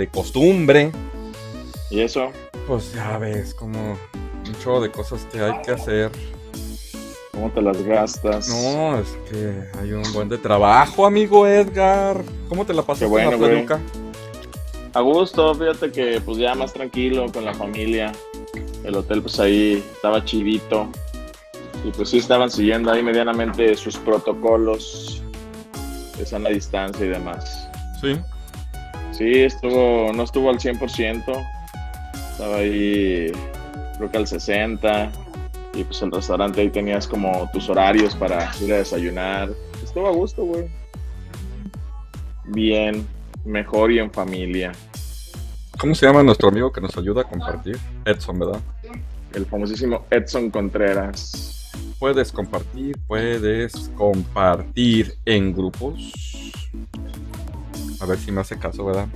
de costumbre, ¿Y eso? pues ya ves, como mucho de cosas que hay que hacer. ¿Cómo te las gastas? No, es que hay un buen de trabajo, amigo Edgar. ¿Cómo te la pasas Qué bueno, la peluca? A gusto, fíjate que pues ya más tranquilo con la familia. El hotel pues ahí estaba chidito. Y pues sí estaban siguiendo ahí medianamente sus protocolos de sana distancia y demás. Sí. Sí, estuvo, no estuvo al 100%. Estaba ahí, creo que al 60%. Y pues el restaurante ahí tenías como tus horarios para ir a desayunar. Estuvo a gusto, güey. Bien, mejor y en familia. ¿Cómo se llama nuestro amigo que nos ayuda a compartir? Edson, ¿verdad? El famosísimo Edson Contreras. Puedes compartir, puedes compartir en grupos. A ver si me hace caso, ¿verdad?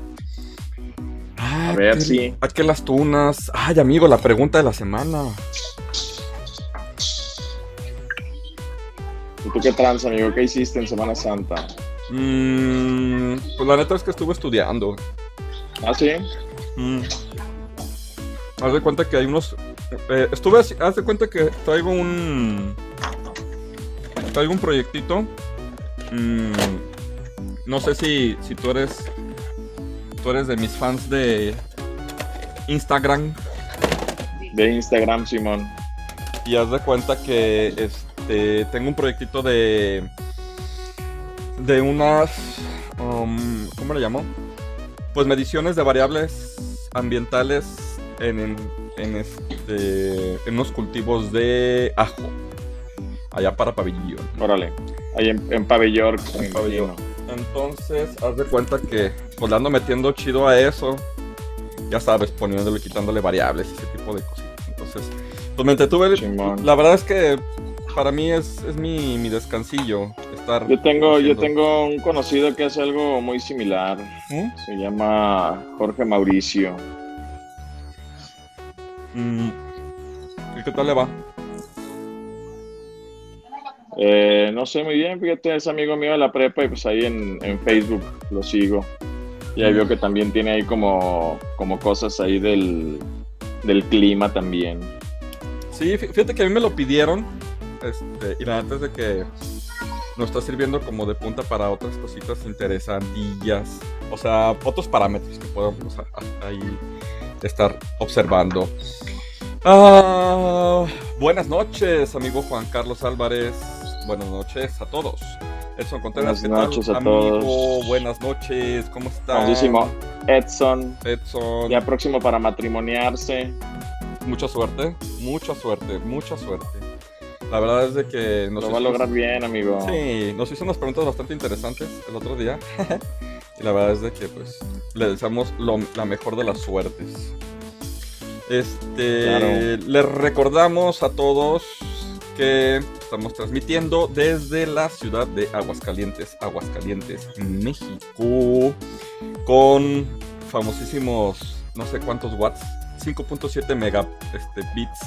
Ah, A ver si- ah, que las tunas. Ay, amigo, la pregunta de la semana. ¿Y tú qué trans, amigo? ¿Qué hiciste en Semana Santa? Mm, pues la neta es que estuve estudiando. ¿Ah, sí? Mm. Haz de cuenta que hay unos. eh, estuve. así- Haz de cuenta que traigo un. Traigo un proyectito. Mm, no sé si, si tú eres. Tú eres de mis fans de Instagram. De Instagram, Simón. Y haz de cuenta que este tengo un proyectito de. De unas. um, ¿Cómo le llamo? Pues mediciones de variables ambientales en, en, en este, en unos cultivos de ajo. Allá para pabellón. Órale. Ahí en, en Pabellón. En pabellón. Entonces, haz de cuenta que pues le ando metiendo chido a eso. Ya sabes, poniéndole, quitándole variables y ese tipo de cositas. Entonces, pues me entretuve. La verdad es que para mí es, es mi, mi descansillo estar. Yo tengo, yo tengo un conocido que hace algo muy similar. ¿Mm? Se llama Jorge Mauricio. Mm. ¿Y qué tal le va? Eh, no sé muy bien, fíjate, es amigo mío de la prepa y pues ahí en, Facebook lo sigo. Y ahí veo que también tiene ahí como, como cosas ahí del, del clima también. Sí, fí- fíjate que a mí me lo pidieron. Este, y la neta es de que nos está sirviendo como de punta para otras cositas interesantillas. O sea, otros parámetros que podemos ahí estar observando. Ah, buenas noches, amigo Juan Carlos Álvarez. Buenas noches a todos. Edson Contreras, Buenas ¿qué tal, amigo? todos. Buenas noches, ¿cómo estás? Famosísimo Edson, Edson, ya próximo para matrimoniarse. mucha suerte, mucha suerte, mucha suerte. La verdad es de que nos Lo va a lograr bien, amigo. Sí, nos hizo unas preguntas bastante interesantes el otro día. y la verdad es de que pues le deseamos lo- la mejor de las suertes. Este, Claro. les recordamos a todos que estamos transmitiendo desde la ciudad de Aguascalientes, Aguascalientes, México, con famosísimos no sé cuántos watts, 5.7 megabits este, bits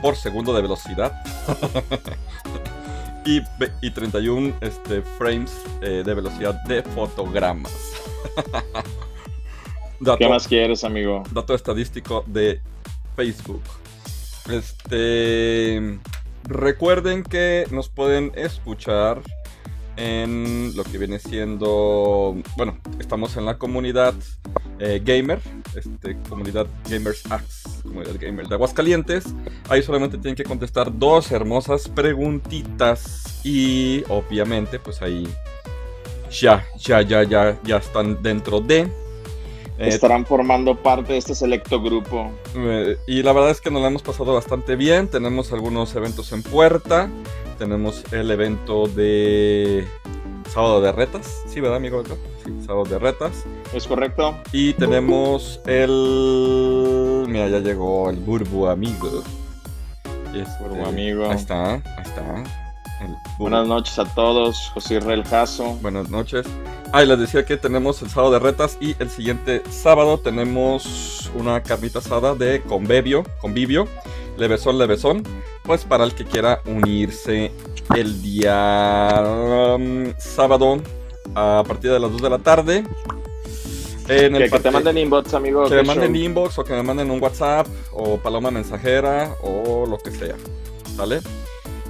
por segundo de velocidad y, ve- y 31 este, frames eh, de velocidad de fotogramas. dato, ¿Qué más quieres, amigo? dato estadístico de Facebook. Este, recuerden que nos pueden escuchar en lo que viene siendo, bueno, estamos en la comunidad eh, gamer, este, comunidad Gamers Axe, comunidad gamer de Aguascalientes. Ahí solamente tienen que contestar dos hermosas preguntitas y obviamente pues ahí ya, ya, ya, ya, ya están dentro de... Eh, Estarán formando parte de este selecto grupo. eh, y la verdad es que nos la hemos pasado bastante bien. Tenemos algunos eventos en puerta. Tenemos el evento de sábado de retas. Sí, ¿verdad, amigo? Sí, sábado de retas. ¿Es correcto? Y tenemos el. Mira, ya llegó el Burbu amigo. Este, Burbu amigo. Ahí está, ahí está. Buenas noches a todos, José Israel Jasso. Buenas noches. Ah, y les decía que tenemos el sábado de retas y el siguiente sábado tenemos una carnita asada de convivio, convivio, levesón, levesón, pues para el que quiera unirse el día um, sábado a partir de las 2 de la tarde. En el Que, que te manden inbox, amigo. que qué me manden show. inbox o que me manden un WhatsApp o paloma mensajera o lo que sea. ¿Sale?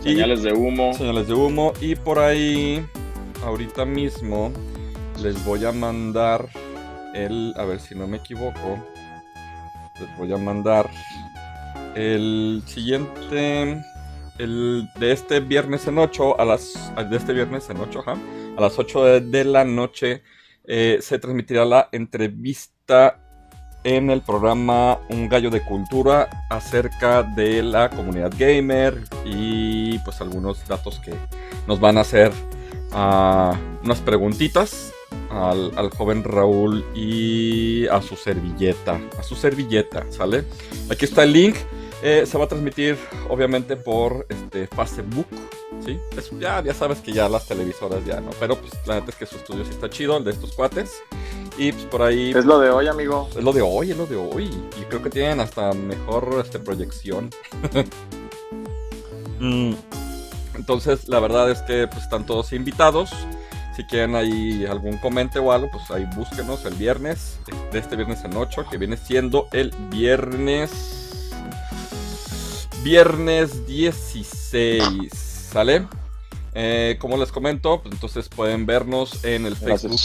Señales de humo. señales de humo. Y por ahí, ahorita mismo, les voy a mandar el. A ver si no me equivoco. Les voy a mandar el siguiente. El de este viernes en 8 a las. De este viernes en 8, ajá. A las 8 de, de la noche eh, se transmitirá la entrevista en el programa Un Gallo de Cultura acerca de la comunidad gamer y pues algunos datos que nos van a hacer ah, unas preguntitas al, al joven Raúl y a su servilleta, a su servilleta, ¿sale? Aquí está el link. Eh, se va a transmitir obviamente por este Facebook, ¿sí? Ya, ya sabes que ya las televisoras ya no, pero pues la neta es que su estudio sí está chido, el de estos cuates. Y pues por ahí Es lo de hoy, amigo. es lo de hoy, es lo de hoy. Y creo que tienen hasta mejor este, proyección. Mm, Entonces, la verdad es que pues, están todos invitados. Si quieren ahí algún comente o algo, pues ahí búsquenos el viernes, de este viernes en 8, que viene siendo el viernes. Viernes 16, ¿sale? Eh, como les comento, pues entonces pueden vernos en el Facebook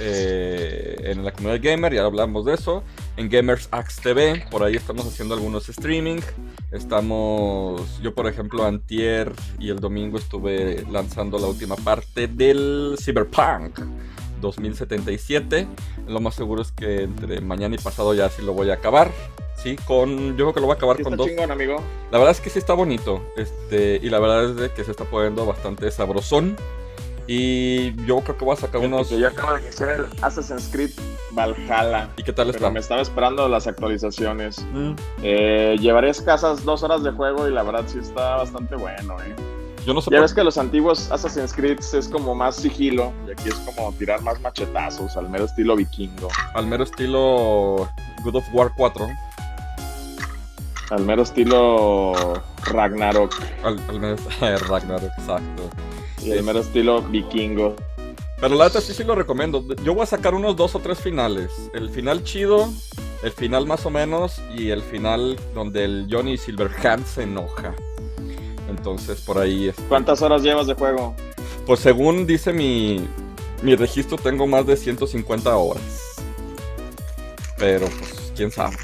eh, en la comunidad gamer, ya hablamos de eso. En Gamers Axe TV, por ahí estamos haciendo algunos streaming. Estamos, yo por ejemplo, antier y el domingo estuve lanzando la última parte del Cyberpunk 2077. Lo más seguro es que entre mañana y pasado ya sí lo voy a acabar. Sí, con, yo creo que lo voy a acabar Sí, con está dos, chingón, amigo. la verdad es que sí está bonito. Este, y la verdad es de que se está poniendo bastante sabrosón. Y yo creo que voy a sacar unos. Que yo acabo de iniciar el Assassin's Creed Valhalla. ¿Y qué tal Pero está? me estaba esperando las actualizaciones. Mm, Eh, llevaré escasas dos horas de juego y la verdad sí está bastante bueno, eh. Yo no sé Ya por- ves que los antiguos Assassin's Creed es como más sigilo y aquí es como tirar más machetazos al mero estilo vikingo. al mero estilo God of War 4. Al mero estilo Ragnarok Al, al mero Ragnarok, exacto. y al mero estilo vikingo. Pero la neta sí, sí lo recomiendo. Yo voy a sacar unos dos o tres finales. El final chido, el final más o menos, y el final donde el Johnny Silverhand se enoja. Entonces por ahí es. ¿Cuántas horas llevas de juego? Pues según dice mi, mi registro, tengo más de 150 horas. Pero pues, quién sabe.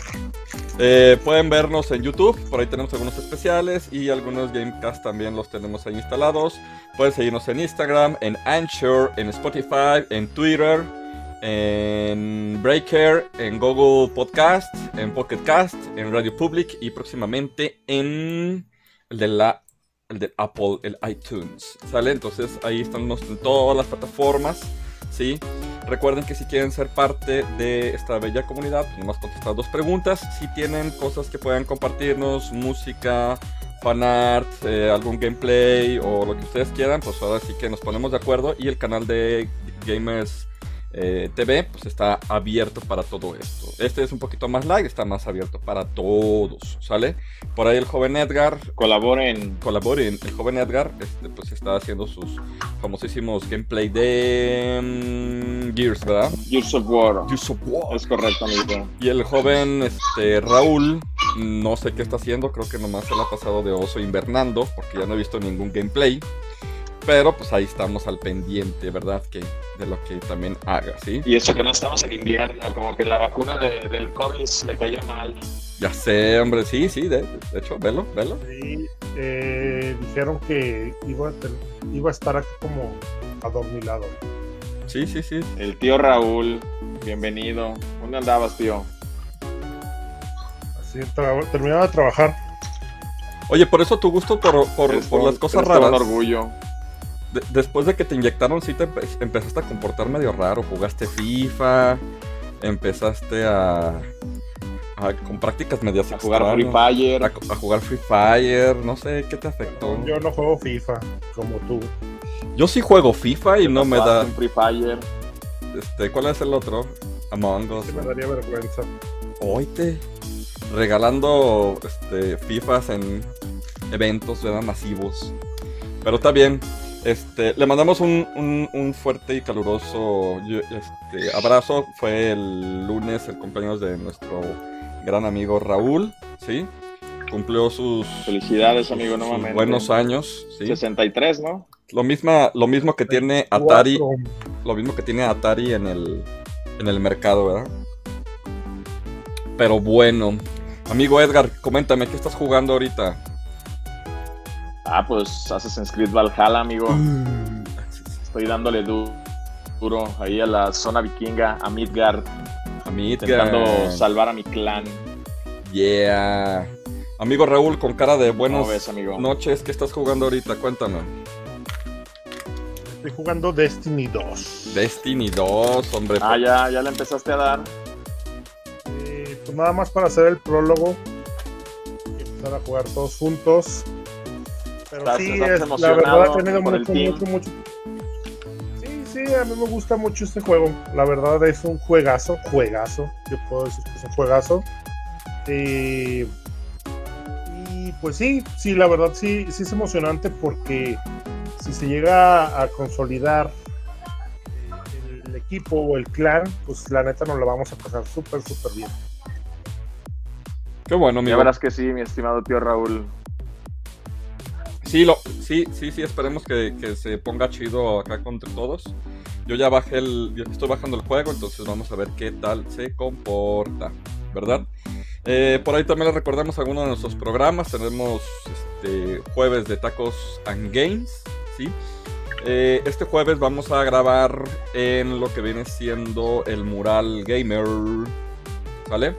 Eh, pueden vernos en YouTube, por ahí tenemos algunos especiales y algunos Gamecast también los tenemos ahí instalados. Pueden seguirnos en Instagram, en Anchor, en Spotify, en Twitter, en Breaker, en Google Podcast, en Pocket Cast, en Radio Public y próximamente en el de la el de Apple, el iTunes, ¿sale? Entonces ahí estamos en todas las plataformas, Recuerden que si quieren ser parte de esta bella comunidad, pues nomás contestar dos preguntas. Si tienen cosas que puedan compartirnos, música, fanart, eh, algún gameplay o lo que ustedes quieran, pues ahora sí que nos ponemos de acuerdo y el canal de Gamers eh, TV pues está abierto para todo esto. Este es un poquito más light, está más abierto para todos, ¿sale? Por ahí el joven Edgar Colaboren. colaboren. El joven Edgar este, pues está haciendo sus famosísimos gameplay de mm, Gears, ¿verdad? Gears of War. Gears of War. Es correcto, amigo. Y el joven este, Raúl, no sé qué está haciendo, creo que nomás se la ha pasado de oso invernando, porque ya no he visto ningún gameplay. Pero pues ahí estamos al pendiente, ¿verdad? Que de lo que también haga, ¿sí? Y eso que no estamos en invierno, como que la vacuna de- del COVID le cayó mal. Ya sé, hombre, sí, sí, de, de hecho, velo, velo. Sí, eh, dijeron que iba a, iba a estar aquí como adormilado. Sí, sí, sí. El tío Raúl, bienvenido. ¿Dónde andabas, tío? Así tra- terminaba de trabajar. Oye, por eso tu gusto por, por, las cosas raras. un orgullo. De- después de que te inyectaron, sí te empe- empezaste a comportar medio raro. Jugaste FIFA, empezaste a, a- con prácticas medias A jugar Free Fire. a, a jugar Free Fire, no sé qué te afectó. Yo no juego FIFA como tú. Yo sí juego FIFA y no me da. Free Fire. Este, ¿cuál es el otro? Among Us. que me daría vergüenza. Oite. Regalando este, FIFAs en eventos ¿verdad? masivos. Pero está bien. Este, le mandamos un, un- un fuerte y caluroso este, abrazo. Fue el lunes el cumpleaños de nuestro gran amigo Raúl, ¿sí? Cumplió sus, Felicidades, amigo, sus nuevamente. buenos años, ¿sí? 63, ¿no? Lo, misma, lo mismo que tiene Atari, lo mismo que tiene Atari en el, en el mercado, ¿verdad? Pero bueno, amigo Edgar, coméntame, ¿qué estás jugando ahorita? Ah, pues Assassin's Creed Valhalla, amigo. Estoy dándole du- duro ahí a la zona vikinga, a Midgard, A mí, intentando salvar a mi clan. Yeah. Amigo Raúl, con cara de ¿Cómo buenas ves, amigo? noches, ¿qué estás jugando ahorita? Cuéntame. Estoy jugando Destiny 2. Destiny 2, hombre. Ah, ya, ya le empezaste a dar. Eh, pues nada más para hacer el prólogo y empezar a jugar todos juntos. Pero ¿Estás- sí, estás es, la verdad ha tenido mucho, mucho, mucho. Sí, sí, a mí me gusta mucho este juego. La verdad es un juegazo, juegazo. Yo puedo decir que es un juegazo. Eh, y pues sí, sí, la verdad sí, sí es emocionante porque si se llega a consolidar el, el equipo o el clan, pues la neta nos la vamos a pasar súper, súper bien. Qué bueno, Ya amigo. verás que sí, mi estimado tío Raúl. Sí, lo, sí, sí, sí, esperemos que, que se ponga chido acá contra todos. Yo ya bajé el. estoy bajando el juego, entonces vamos a ver qué tal se comporta, ¿verdad? Eh, por ahí también les recordamos algunos de nuestros programas. Tenemos este, jueves de tacos and games, ¿sí? Eh, este jueves vamos a grabar en lo que viene siendo el mural gamer, ¿sale?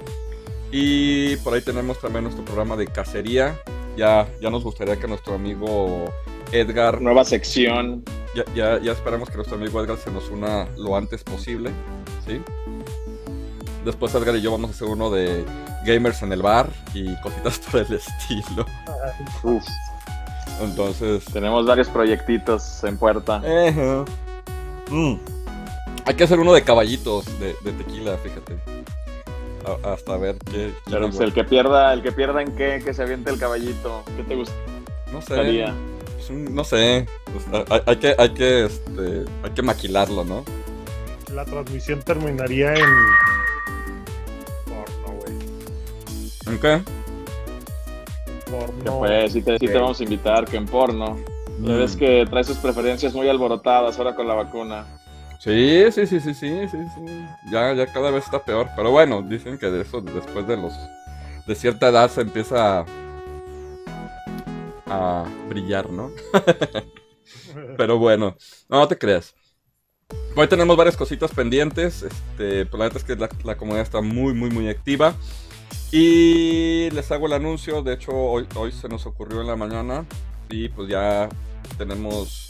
Y por ahí tenemos también nuestro programa de cacería. Ya, ya nos gustaría que nuestro amigo Edgar, Nueva sección. ya, ya, ya esperamos que nuestro amigo Edgar se nos una lo antes posible, ¿sí? Después Edgar y yo vamos a hacer uno de gamers en el bar y cositas por el estilo. Uf, Entonces, tenemos varios proyectitos en puerta. eh, mm. hay que hacer uno de caballitos de, de tequila, fíjate. A- hasta ver qué. qué Pero pues, el que pierda, el que pierda en qué, que se aviente el caballito. ¿Qué te no sé. gustaría? pues un- no sé. pues, hay, hay que, hay que, este, hay que maquilarlo, ¿no? La transmisión terminaría en. Porno, güey. ¿En qué? Porno. Que pues, sí te, sí te vamos a invitar, que en porno. Ya ves Mm. que trae sus preferencias muy alborotadas ahora con la vacuna. Sí, sí, sí, sí, sí, sí, sí. Ya, ya cada vez está peor. Pero bueno, dicen que de eso, después de los. de cierta edad se empieza a. brillar, ¿no? Pero bueno, no, te creas. Hoy tenemos varias cositas pendientes. Este, pues la neta es que la, la comunidad está muy, muy, muy activa. Y les hago el anuncio. De hecho, hoy, hoy se nos ocurrió en la mañana. Y pues ya tenemos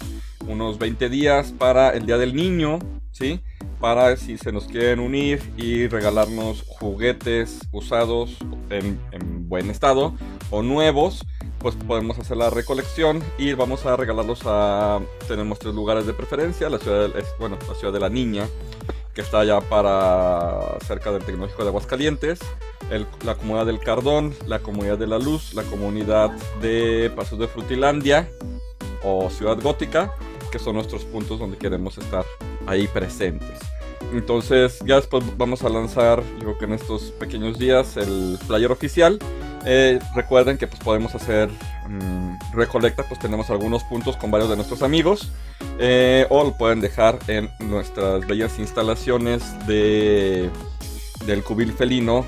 unos 20 días para el Día del Niño. ¿Sí? Para si se nos quieren unir y regalarnos juguetes usados en, en buen estado o nuevos pues podemos hacer la recolección y vamos a regalarlos a tenemos tres lugares de preferencia la ciudad de, bueno la ciudad de la niña que está allá para cerca del tecnológico de Aguascalientes el- la comunidad del Cardón la comunidad de la Luz la comunidad de Pasos de Frutilandia o Ciudad Gótica que son nuestros puntos donde queremos estar ahí presentes entonces ya después vamos a lanzar yo creo que en estos pequeños días el player oficial eh, recuerden que pues podemos hacer mm, recolecta, pues tenemos algunos puntos con varios de nuestros amigos. eh, o lo pueden dejar en nuestras bellas instalaciones de del cubil felino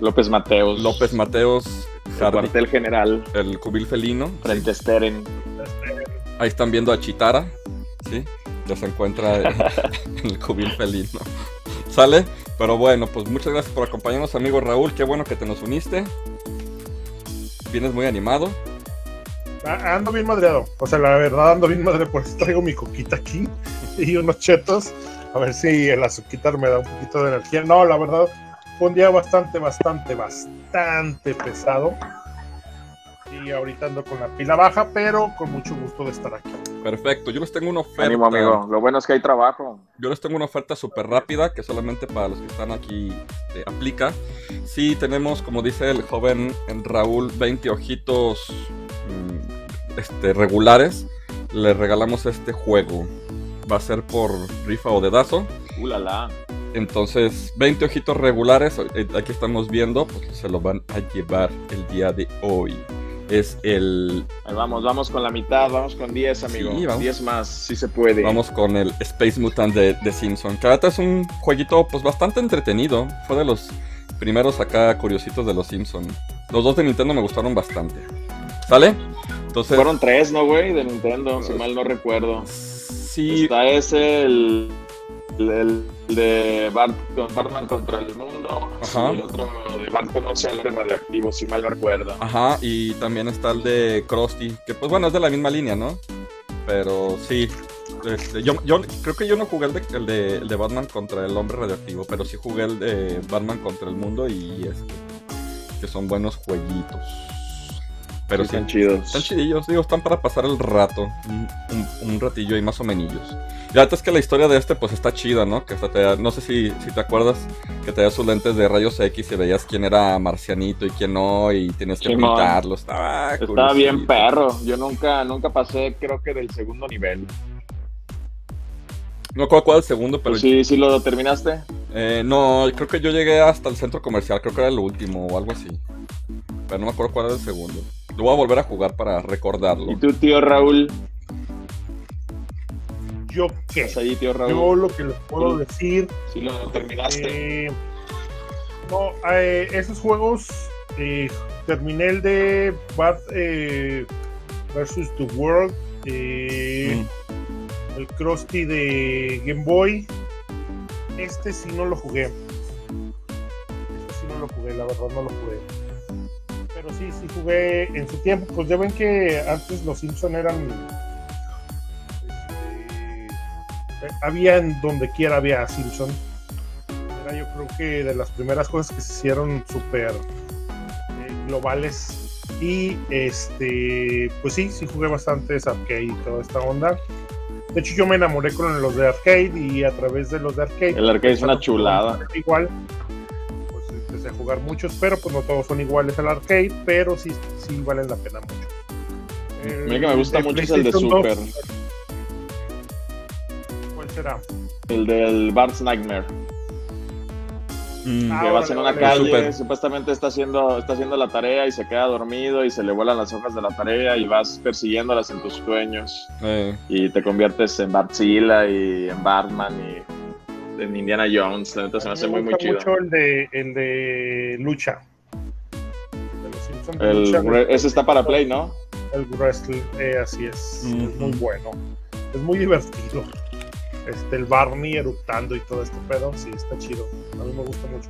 López Mateos. López Mateos el Jardín, cuartel general. el cubil felino. Frente a Steren. Ahí están viendo a Chitara, ¿sí? Ya se encuentra en, el cubil felino. ¿Sale? Pero bueno, pues muchas gracias por acompañarnos, amigo Raúl. Qué bueno que te nos uniste. Vienes muy animado. Ah, Ando bien madreado. O sea, la verdad ando bien madre, por eso traigo mi coquita aquí y unos chetos. A ver si el azuquitar me da un poquito de energía. No, la verdad, fue un día bastante, bastante, bastante pesado. Y ahorita ando con la pila baja, pero con mucho gusto de estar aquí. Perfecto, yo les tengo una oferta. Ánimo, amigo. Lo bueno es que hay trabajo. Yo les tengo una oferta súper rápida que solamente para los que están aquí eh, aplica. Si tenemos, como dice el joven Raúl, 20 ojitos mm, este, regulares, le regalamos este juego. Va a ser por rifa o dedazo. Ulala. Entonces, 20 ojitos regulares, eh, aquí estamos viendo, pues se lo van a llevar el día de hoy. Es el. Ahí vamos, vamos con la mitad, vamos con 10, amigo. Sí, vamos. 10 más, si se puede. Vamos con el Space Mutant de, de Simpson. Ahorita es un jueguito, pues bastante entretenido. Fue de los primeros acá curiositos de los Simpson. Los dos de Nintendo me gustaron bastante. ¿Sale? Entonces. Fueron tres, ¿no, güey? De Nintendo, si mal no recuerdo. Sí. Está ese, el, el, el de Bart, Batman contra el mundo. Ajá. Y el otro de Bart conoce al radioactivo, si mal no recuerdo. Ajá, y también está el de Krusty, que pues bueno, es de la misma línea, ¿no? Pero sí, este, yo, yo creo que yo no jugué el de, el, de, el de Batman contra el hombre radioactivo, pero sí jugué el de Batman contra el mundo y este, que son buenos jueguitos. Pero sí, están chidos. Están chidillos, digo, están para pasar el rato, un, un, un ratillo y más o menillos. Y ahorita es que la historia de este pues está chida, ¿no? Que hasta te da- no sé si, si te acuerdas que te sus lentes de rayos X y veías quién era marcianito y quién no y tenías que Simón. pintarlo. Estaba, Estaba bien perro. Yo nunca, nunca pasé, creo que del segundo nivel. No recuerdo cuál el segundo, pero Pues sí, sí lo terminaste. eh, no, creo que yo llegué hasta el centro comercial, creo que era el último o algo así. Pero no me acuerdo cuál era el segundo. Lo voy a volver a jugar para recordarlo. ¿Y tú, tío Raúl? ¿Yo qué? ¿Estás ahí, tío Yo Raúl? lo que les puedo decir. Sí lo terminaste. eh, no, eh, esos juegos. eh, terminé el de Bart eh, versus the World. Mm. El Krusty de Game Boy. Este sí no lo jugué. Este sí no lo jugué, la verdad no lo jugué. Pero sí, sí jugué en su tiempo. Pues ya ven que antes los Simpson eran. Eh, había en donde quiera había Simpson. Era yo creo que de las primeras cosas que se hicieron súper eh, globales. Y este, pues sí, sí jugué bastantes arcade y toda esta onda. De hecho, yo me enamoré con los de arcade y a través de los de arcade. El arcade es una chulada. Igual, pues empecé a jugar muchos, pero pues no todos son iguales al arcade, pero sí, sí valen la pena mucho. El Mira que me gusta mucho es el de PlayStation 2, Super. ¿Cuál será? El del Bart's Nightmare. Mm. Ah, que vas en una vale, calle, Super. supuestamente está haciendo, está haciendo la tarea y se queda dormido y se le vuelan las hojas de la tarea y vas persiguiéndolas en tus sueños Eh, y te conviertes en Bartzilla y en Batman y en Indiana Jones. La neta se me hace muy, muy gusta chido. mucho el de, el de lucha. De los Simpsons de El, lucha, ese está para Play, ¿no? El wrestling, eh, así es. Es muy bueno. Es muy divertido. Este, el Barney eructando y todo este pedo, sí, está chido. A mí me gusta mucho.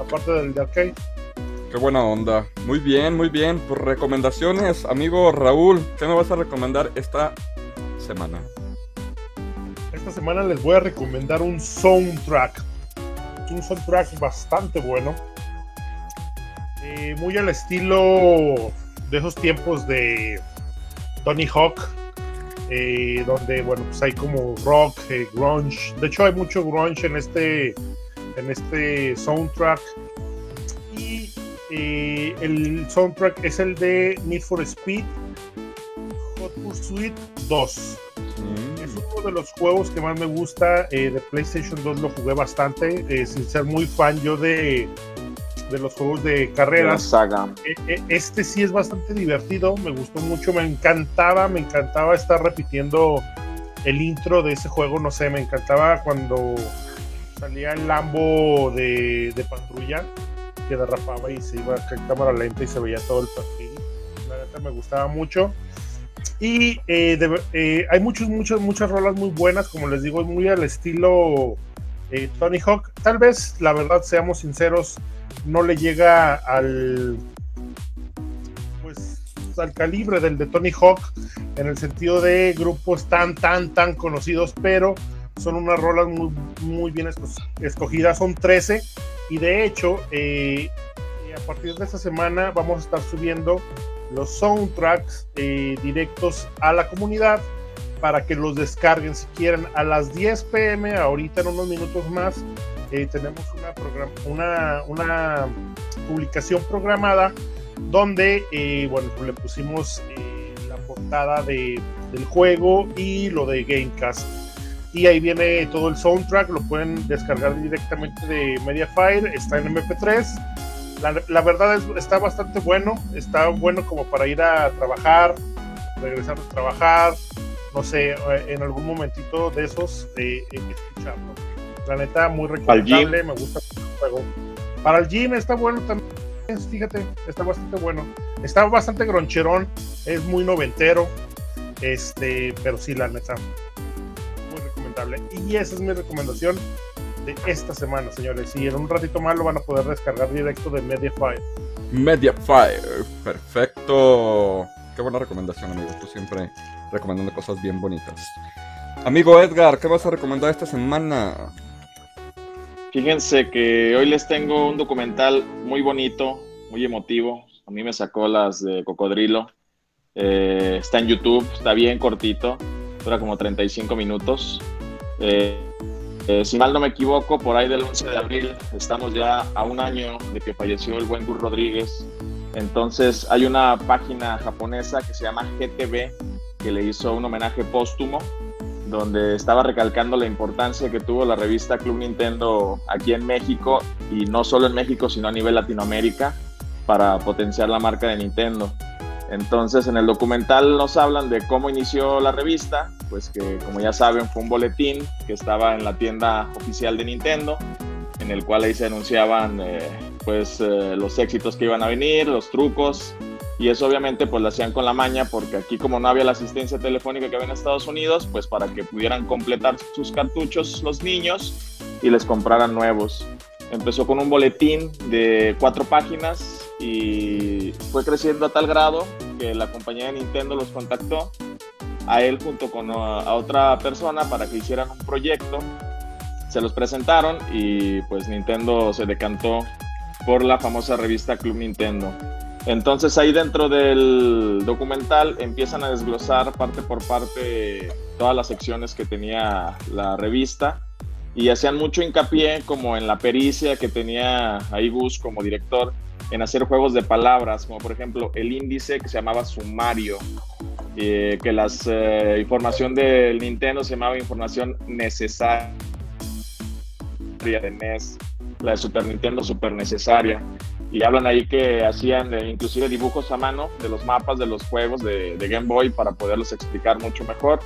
Aparte del de arcade, qué buena onda. Muy bien, muy bien. Por recomendaciones, amigo Raúl, ¿qué me vas a recomendar esta semana? esta semana les voy a recomendar un soundtrack. Un soundtrack bastante bueno. Eh, muy al estilo de esos tiempos de Tony Hawk. Eh, donde bueno pues hay como rock, eh, grunge. De hecho hay mucho grunge en este en este soundtrack. Y eh, el soundtrack es el de Need for Speed Hot Pursuit 2. Mm. Es uno de los juegos que más me gusta. de PlayStation 2 lo jugué bastante. sin ser muy fan yo de, de los juegos de carreras. saga. Eh, eh, Este sí es bastante divertido. Me gustó mucho. Me encantaba, me encantaba estar repitiendo el intro de ese juego. No sé, me encantaba cuando salía el Lambo de, de patrulla que derrapaba y se iba en cámara lenta y se veía todo el perfil. La neta me gustaba mucho. Y eh, de eh, hay muchos, muchas, muchas rolas muy buenas, como les digo, muy al estilo eh, Tony Hawk. Tal vez, la verdad, seamos sinceros, no le llega al pues al calibre del de Tony Hawk en el sentido de grupos tan tan tan conocidos pero son unas rolas muy, muy bien esco- escogidas son 13 y de hecho eh, eh, a partir de esta semana vamos a estar subiendo los soundtracks eh, directos a la comunidad para que los descarguen si quieren. A las 10 pm ahorita en unos minutos más eh, tenemos una, una, una publicación programada donde, eh, bueno, le pusimos eh, la portada de, del juego y lo de Gamecast. Y ahí viene todo el soundtrack, lo pueden descargar directamente de Mediafire, está en MP3. La, la verdad es, está bastante bueno, está bueno como para ir a trabajar, regresar a trabajar, no sé, en algún momentito de esos, eh, escucharlo. La neta, muy recomendable, me gusta el juego. Para el gym está bueno también, fíjate, está bastante bueno. Está bastante groncherón, es muy noventero, este, pero sí, la neta, muy recomendable. Y esa es mi recomendación de esta semana, señores. Y en un ratito más lo van a poder descargar directo de Mediafire. Mediafire, perfecto. Qué buena recomendación, amigo. Tú siempre recomendando cosas bien bonitas. Amigo Edgar, ¿qué vas a recomendar esta semana? Fíjense que hoy les tengo un documental muy bonito, muy emotivo. A mí me sacó las de Cocodrilo. Eh, está en YouTube, está bien cortito, dura como 35 minutos. Eh, eh, si mal no me equivoco, por ahí del 11 de abril estamos ya a un año de que falleció el buen Gus Rodríguez. Entonces hay una página japonesa que se llama GTV que le hizo un homenaje póstumo donde estaba recalcando la importancia que tuvo la revista Club Nintendo aquí en México y no solo en México sino a nivel Latinoamérica para potenciar la marca de Nintendo. Entonces en el documental nos hablan de cómo inició la revista, pues que como ya saben fue un boletín que estaba en la tienda oficial de Nintendo, en el cual ahí se anunciaban eh, pues eh, los éxitos que iban a venir, los trucos, y eso obviamente pues lo hacían con la maña porque aquí como no había la asistencia telefónica que había en Estados Unidos, pues para que pudieran completar sus cartuchos los niños y les compraran nuevos. Empezó con un boletín de cuatro páginas y fue creciendo a tal grado que la compañía de Nintendo los contactó a él junto con a otra persona para que hicieran un proyecto. Se los presentaron y pues Nintendo se decantó por la famosa revista Club Nintendo. Entonces ahí dentro del documental empiezan a desglosar parte por parte todas las secciones que tenía la revista y hacían mucho hincapié como en la pericia que tenía ahí Gus como director en hacer juegos de palabras, como por ejemplo el índice que se llamaba sumario, eh, que la eh, información del Nintendo se llamaba información necesaria de NES, la de Super Nintendo super necesaria. Y hablan ahí que hacían eh, inclusive dibujos a mano de los mapas de los juegos de, de Game Boy para poderlos explicar mucho mejor.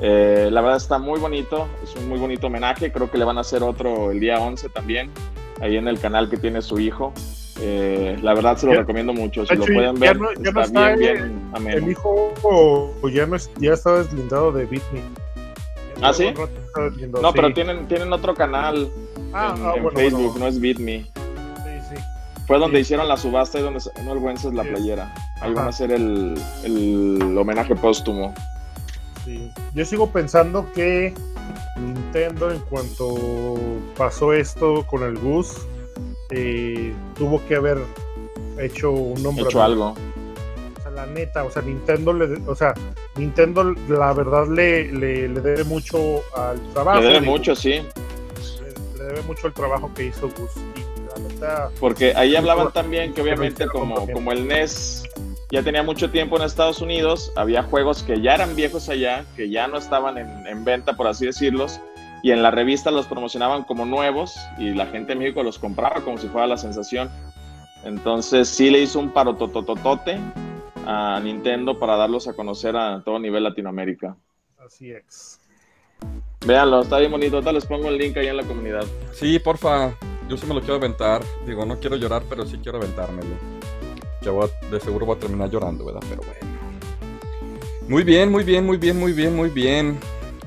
Eh, la verdad está muy bonito, es un muy bonito homenaje. Creo que le van a hacer otro el día 11 también, ahí en el canal que tiene su hijo. Eh, la verdad se lo recomiendo mucho. Si lo pueden ver, ya no, está, bien, bien ameno. El hijo o, ya, no ya está deslindado de Bitme. ¿Ah, sí? No, pero tienen, tienen otro canal ah, en, ah, en bueno, Facebook, bueno. no es Bitme. Fue donde Sí. hicieron la subasta y donde no el buen es la playera. Ahí Ajá. van a hacer el, el homenaje póstumo. Sí. Yo sigo pensando que Nintendo, en cuanto pasó esto con el Gus, eh, tuvo que haber hecho un nombre. Hecho algo. O sea, la neta, o sea, Nintendo, le, o sea, Nintendo, la verdad, le, le, le debe mucho al trabajo. Le debe digo, mucho, sí. Le, le debe mucho el trabajo que hizo Gus. Porque ahí hablaban también que obviamente como, como el NES ya tenía mucho tiempo en Estados Unidos, había juegos que ya eran viejos allá, que ya no estaban en, en venta, por así decirlos, y en la revista los promocionaban como nuevos y la gente en México los compraba como si fuera la sensación. Entonces sí le hizo un paro totototote a Nintendo para darlos a conocer a todo nivel Latinoamérica. así es. Véanlo, está bien bonito. Ahorita les pongo el link ahí en la comunidad. Sí, porfa. Yo sí me lo quiero aventar. Digo, no quiero llorar, pero sí quiero aventármelo. A- de seguro voy a terminar llorando, ¿verdad? Pero bueno. Muy bien, muy bien, muy bien, muy bien, muy bien.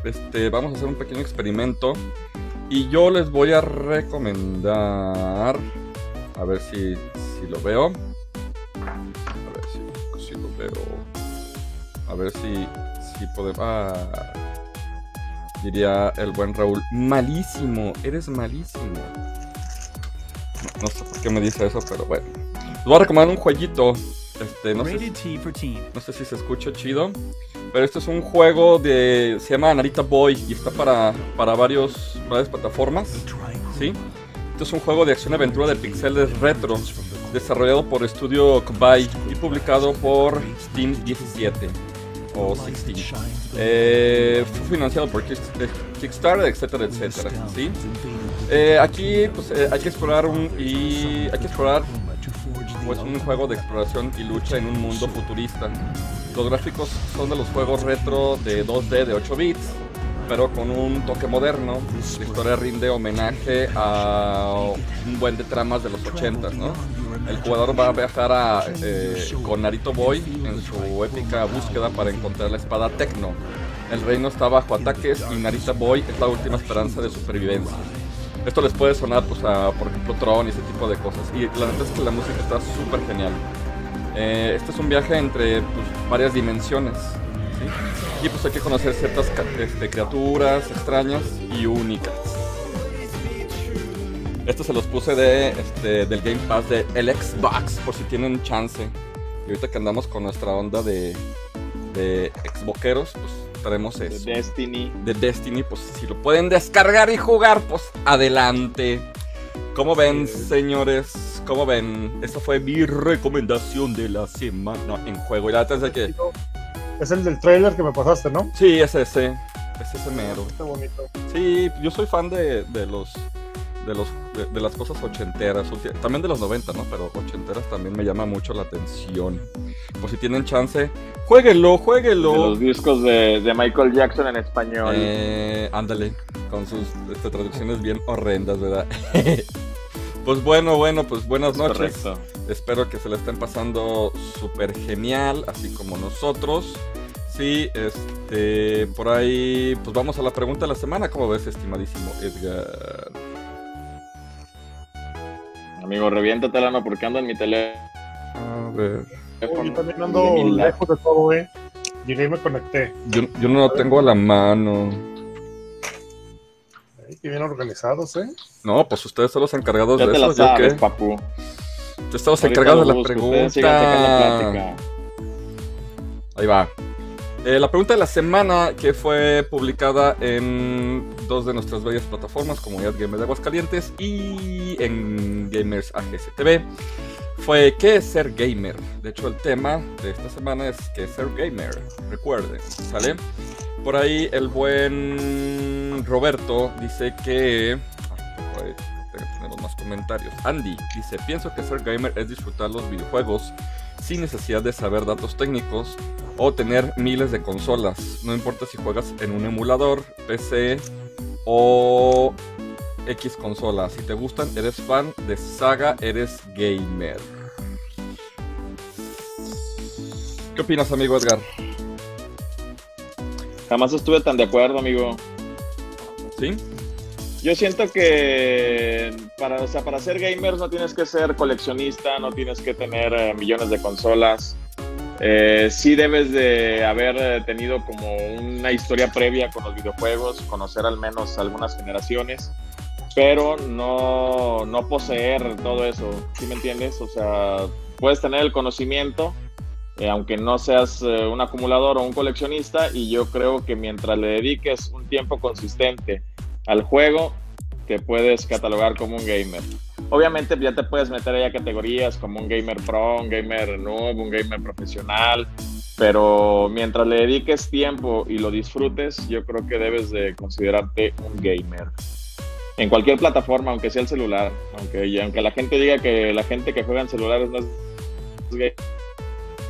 Este, vamos a hacer un pequeño experimento. Y yo les voy a recomendar. A ver si, si lo veo. A ver si, si lo veo. A ver si, si podemos. Ah, diría el buen Raúl. Malísimo, eres malísimo. No, sé por qué me dice eso, pero bueno. Les voy a recomendar un jueguito. Este, no sé, no sé si se escucha chido. Pero este es un juego de. Se llama Narita Boy y está para, para varios, varias plataformas. ¿Sí? Este es un juego de acción-aventura de pixeles retro. Desarrollado por Estudio Kobai y publicado por Steam 17. o 16. Eh, fue financiado por Kickstarter, etcétera, etcétera. ¿sí? Eh, aquí pues, eh, hay que explorar un y hay que explorar pues un juego de exploración y lucha en un mundo futurista. Los gráficos son de los juegos retro de 2D de 8 bits, pero con un toque moderno. La historia rinde homenaje a un buen de tramas de los 80, ¿no? El jugador va a viajar a, eh, con Narito Boy en su épica búsqueda para encontrar la espada Tecno. El reino está bajo ataques y Narita Boy es la última esperanza de supervivencia. Esto les puede sonar, pues, a, por ejemplo, Tron y ese tipo de cosas. Y la verdad es que la música está súper genial. Eh, este es un viaje entre pues, varias dimensiones. ¿sí? Y pues hay que conocer ciertas este, criaturas extrañas y únicas. Esto se los puse de, este, del Game Pass de el Xbox, por si tienen chance. Y ahorita que andamos con nuestra onda de, de Xboxeros, pues tenemos eso. De Destiny. De Destiny, pues si lo pueden descargar y jugar, pues adelante. ¿Cómo ven, señores? ¿Cómo ven? Esa fue mi recomendación de la semana en juego. Y la es que... Es el del trailer que me pasaste, ¿no? Sí, es ese. Es ese mero. Está bonito. Sí, yo soy fan de, de los de, los, de, las cosas ochenteras, también de los 90, ¿no? Pero ochenteras también me llama mucho la atención. Pues si tienen chance, jueguenlo, jueguenlo. De los discos de, de Michael Jackson en español. Eh, ándale, con sus este, traducciones bien horrendas, ¿verdad? pues bueno, bueno, pues buenas noches. Correcto. Espero que se la estén pasando súper genial, así como nosotros. Sí, este, por ahí, pues vamos a la pregunta de la semana. ¿Cómo ves, estimadísimo Edgar? Amigo, reviéntatela, no, porque ando en mi teléfono. A ver. Yo también ando lejos de todo, eh. Llegué y me conecté. Yo, yo no lo tengo a la mano. Ay, qué bien organizados, ¿eh? No, pues ustedes son los encargados ya de te eso. La sabes, papu. Tú estás encargado de la pregunta. Ahí va. Eh, la pregunta de la semana que fue publicada en dos de nuestras bellas plataformas, Comunidad Gamer de Aguascalientes y en Gamers AGSTV, fue ¿qué es ser gamer? De hecho, el tema de esta semana es ¿qué es ser gamer? Recuerden, ¿sale? Por ahí el buen Roberto dice que... Tenemos más comentarios. Andy dice, pienso que ser gamer es disfrutar los videojuegos sin necesidad de saber datos técnicos o tener miles de consolas. No importa si juegas en un emulador, PC o X consola. Si te gustan, eres fan de saga, eres gamer. ¿Qué opinas, amigo Edgar? Jamás estuve tan de acuerdo, amigo. ¿Sí? Yo siento que para, o sea, para ser gamers no tienes que ser coleccionista, no tienes que tener eh, millones de consolas. Eh, sí debes de haber eh, tenido como una historia previa con los videojuegos, conocer al menos algunas generaciones, pero no, no poseer todo eso, ¿sí me entiendes? O sea, puedes tener el conocimiento, aunque no seas un acumulador o un coleccionista, y yo creo que mientras le dediques un tiempo consistente al juego, te puedes catalogar como un gamer. Obviamente ya te puedes meter ahí a categorías como un gamer pro, un gamer noob, un gamer profesional, pero mientras le dediques tiempo y lo disfrutes, yo creo que debes de considerarte un gamer. En cualquier plataforma, aunque sea el celular, aunque, aunque la gente diga que la gente que juega en celulares no es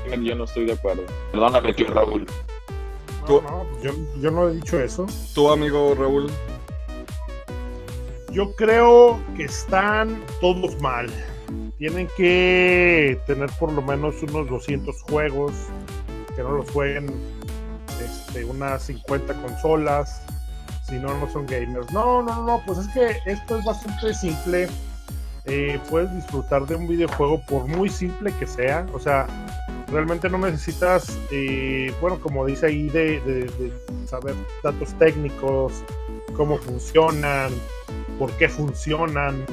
gamer, yo no estoy de acuerdo. Perdóname, tío Raúl. No, no, yo, yo no he dicho eso. ¿Tu amigo Raúl? Yo creo que están todos mal. Tienen que tener por lo menos unos 200 juegos, que no los jueguen este, unas 50 consolas, si no, no son gamers. No, no, no, pues es que esto es bastante simple. Eh, puedes disfrutar de un videojuego por muy simple que sea. O sea, realmente no necesitas, eh, bueno, como dice ahí, de saber datos técnicos, cómo funcionan, por qué funcionan,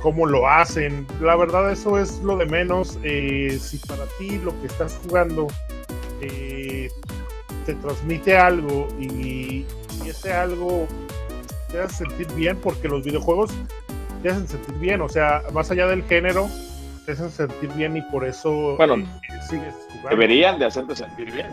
cómo lo hacen. La verdad eso es lo de menos. Eh, si para ti lo que estás jugando eh, te transmite algo y, ese algo te hace sentir bien, porque los videojuegos te hacen sentir bien, o sea, más allá del género, te hacen sentir bien y por eso bueno, eh, sigues jugando. Deberían de hacerte sentir bien.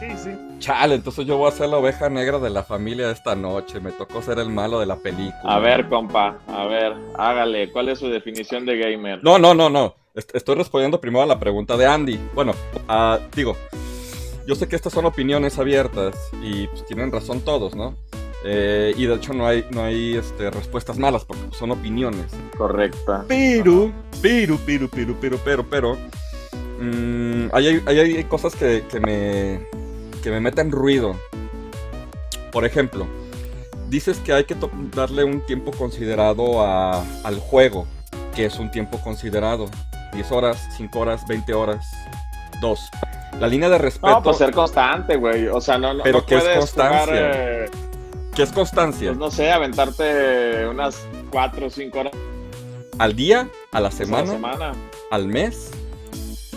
Sí, sí. Chale, entonces yo voy a ser la oveja negra de la familia esta noche. Me tocó ser el malo de la película. A ver, compa, a ver, hágale. ¿Cuál es su definición de gamer? No, no, no, no. Estoy respondiendo primero a la pregunta de Andy. Bueno, uh, digo, yo sé que estas son opiniones abiertas y pues, tienen razón todos, ¿no? Eh, y de hecho no hay, no hay este, respuestas malas porque son opiniones. Correcta. Pero, pero, pero, pero, pero, pero, pero. Mmm, hay, hay, hay, cosas que, que, me, que me meten ruido. Por ejemplo, dices que hay que darle un tiempo considerado a, al juego, que es un tiempo considerado. 10 horas, 5 horas, 20 horas, 2. La línea de respeto. No, pues ser constante, güey. O sea, no, no Pero no ¿qué es constancia? jugar, eh, ¿Qué es constancia? pues no sé, aventarte unas 4 o 5 horas ¿Al día? ¿A la a la semana? semana. ¿Al mes?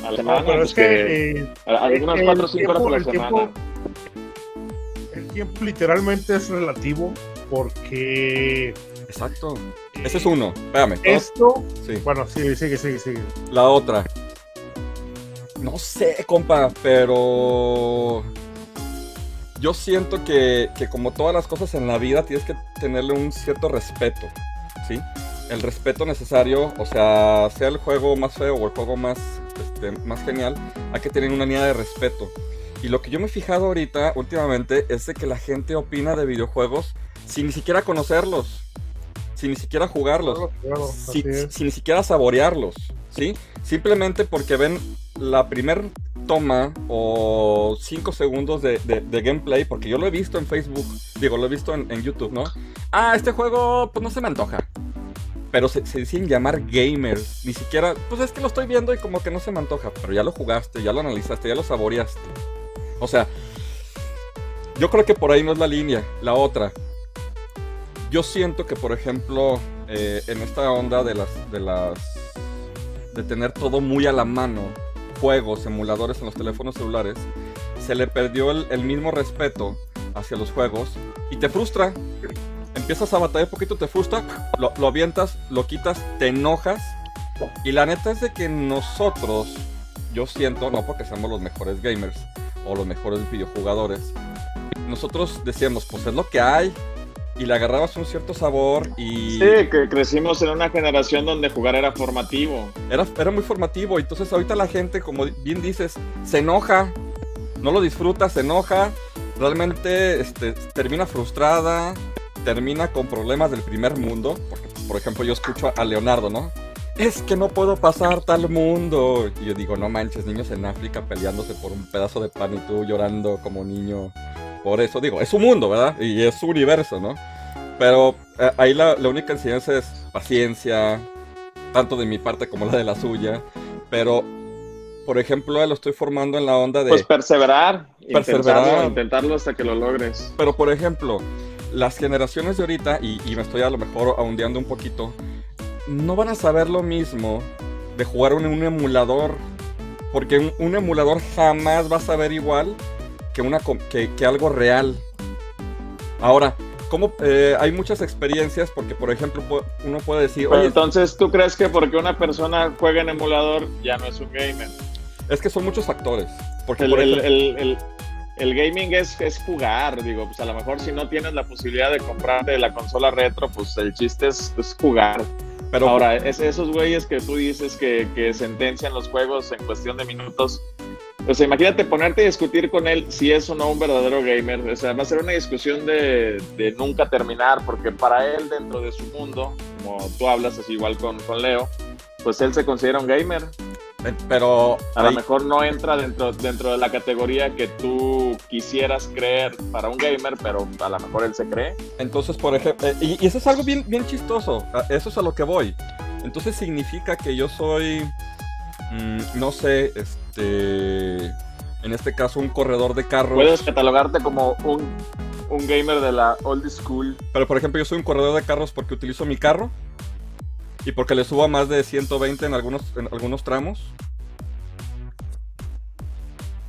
A la No, semana, pero pues es que eh, algunas el 4 o 5 horas por la el semana. tiempo- el tiempo literalmente es relativo porque Exacto. Ese es uno. Espérame. todos- esto, Sí. bueno, sí, sigue, sigue, sigue. La otra. No sé, compa, pero. Yo siento que, que como todas las cosas en la vida tienes que tenerle un cierto respeto, ¿sí? El respeto necesario, o sea, sea el juego más feo o el juego más, este, más genial, hay que tener una línea de respeto. Y lo que yo me he fijado ahorita, últimamente, es de que la gente opina de videojuegos sin ni siquiera conocerlos, sin ni siquiera jugarlos Claro, claro, sin ni siquiera saborearlos, ¿sí? Simplemente porque ven la primer toma o 5 segundos de, de- de gameplay, porque yo lo he visto en Facebook, digo, lo he visto en, en YouTube, ¿no? Ah, este juego, pues no se me antoja. Pero se, se deciden llamar gamers, ni siquiera, pues es que lo estoy viendo y como que no se me antoja, pero ya lo jugaste, ya lo analizaste, ya lo saboreaste. O sea, yo creo que por ahí no es la línea. La otra, yo siento que, por ejemplo, eh, en esta onda de las, de las, de tener todo muy a la mano, juegos, emuladores en los teléfonos celulares, se le perdió el, el mismo respeto hacia los juegos y te frustra. Empiezas a batallar un poquito, te frustra, lo, lo avientas, lo quitas, te enojas. Y la neta es de que nosotros, yo siento, no porque seamos los mejores gamers o los mejores videojugadores, nosotros decíamos, pues es lo que hay. Y le agarrabas un cierto sabor y Sí, que crecimos en una generación donde jugar era formativo. era, era muy formativo. Entonces ahorita la gente, como bien dices, se enoja, no lo disfruta, se enoja, realmente este, termina frustrada, termina con problemas del primer mundo. Porque, por ejemplo, yo escucho a Leonardo, ¿no? Es que no puedo pasar tal mundo. Y yo digo, no manches, niños en África peleándose por un pedazo de pan y tú llorando como niño. Por eso digo, es su mundo, ¿verdad? Y es su universo, ¿no? Pero eh, ahí la, la única enseñanza es paciencia, tanto de mi parte como la de la suya. Pero, por ejemplo, lo estoy formando en la onda de... Pues perseverar, Perseverar. intentarlo, intentarlo hasta que lo logres. Pero por ejemplo, las generaciones de ahorita, y, y me estoy a lo mejor ahondeando un poquito, no van a saber lo mismo de jugar en un emulador. Porque un, un emulador jamás va a saber igual que, una, que, que algo real. Ahora, como hay muchas experiencias, porque por ejemplo uno puede decir, Pero oye, entonces, ¿tú crees que porque una persona juega en emulador ya no es un gamer? es que son muchos factores. Porque El, por el- ejemplo- el- el- el gaming es, es jugar, digo, pues a lo mejor si no tienes la posibilidad de comprarte la consola retro, pues el chiste es, es jugar. pero Ahora, es esos güeyes que tú dices que, que sentencian los juegos en cuestión de minutos, pues imagínate ponerte a discutir con él si es o no un verdadero gamer. O sea, va a ser una discusión de, de nunca terminar, porque para él, dentro de su mundo, como tú hablas, así igual con, con Leo, pues él se considera un gamer. Eh, pero A lo mejor no entra dentro, dentro de la categoría que tú quisieras creer para un gamer, pero a lo mejor él se cree. Entonces, por ejemplo, eh, y, y eso es algo bien, bien chistoso, eso es a lo que voy. Entonces significa que yo soy, mm, no sé, este, en este caso un corredor de carros. Puedes catalogarte como un, un gamer de la old school. Pero por ejemplo, yo soy un corredor de carros porque utilizo mi carro y porque le subo a más de 120 en algunos, en algunos tramos.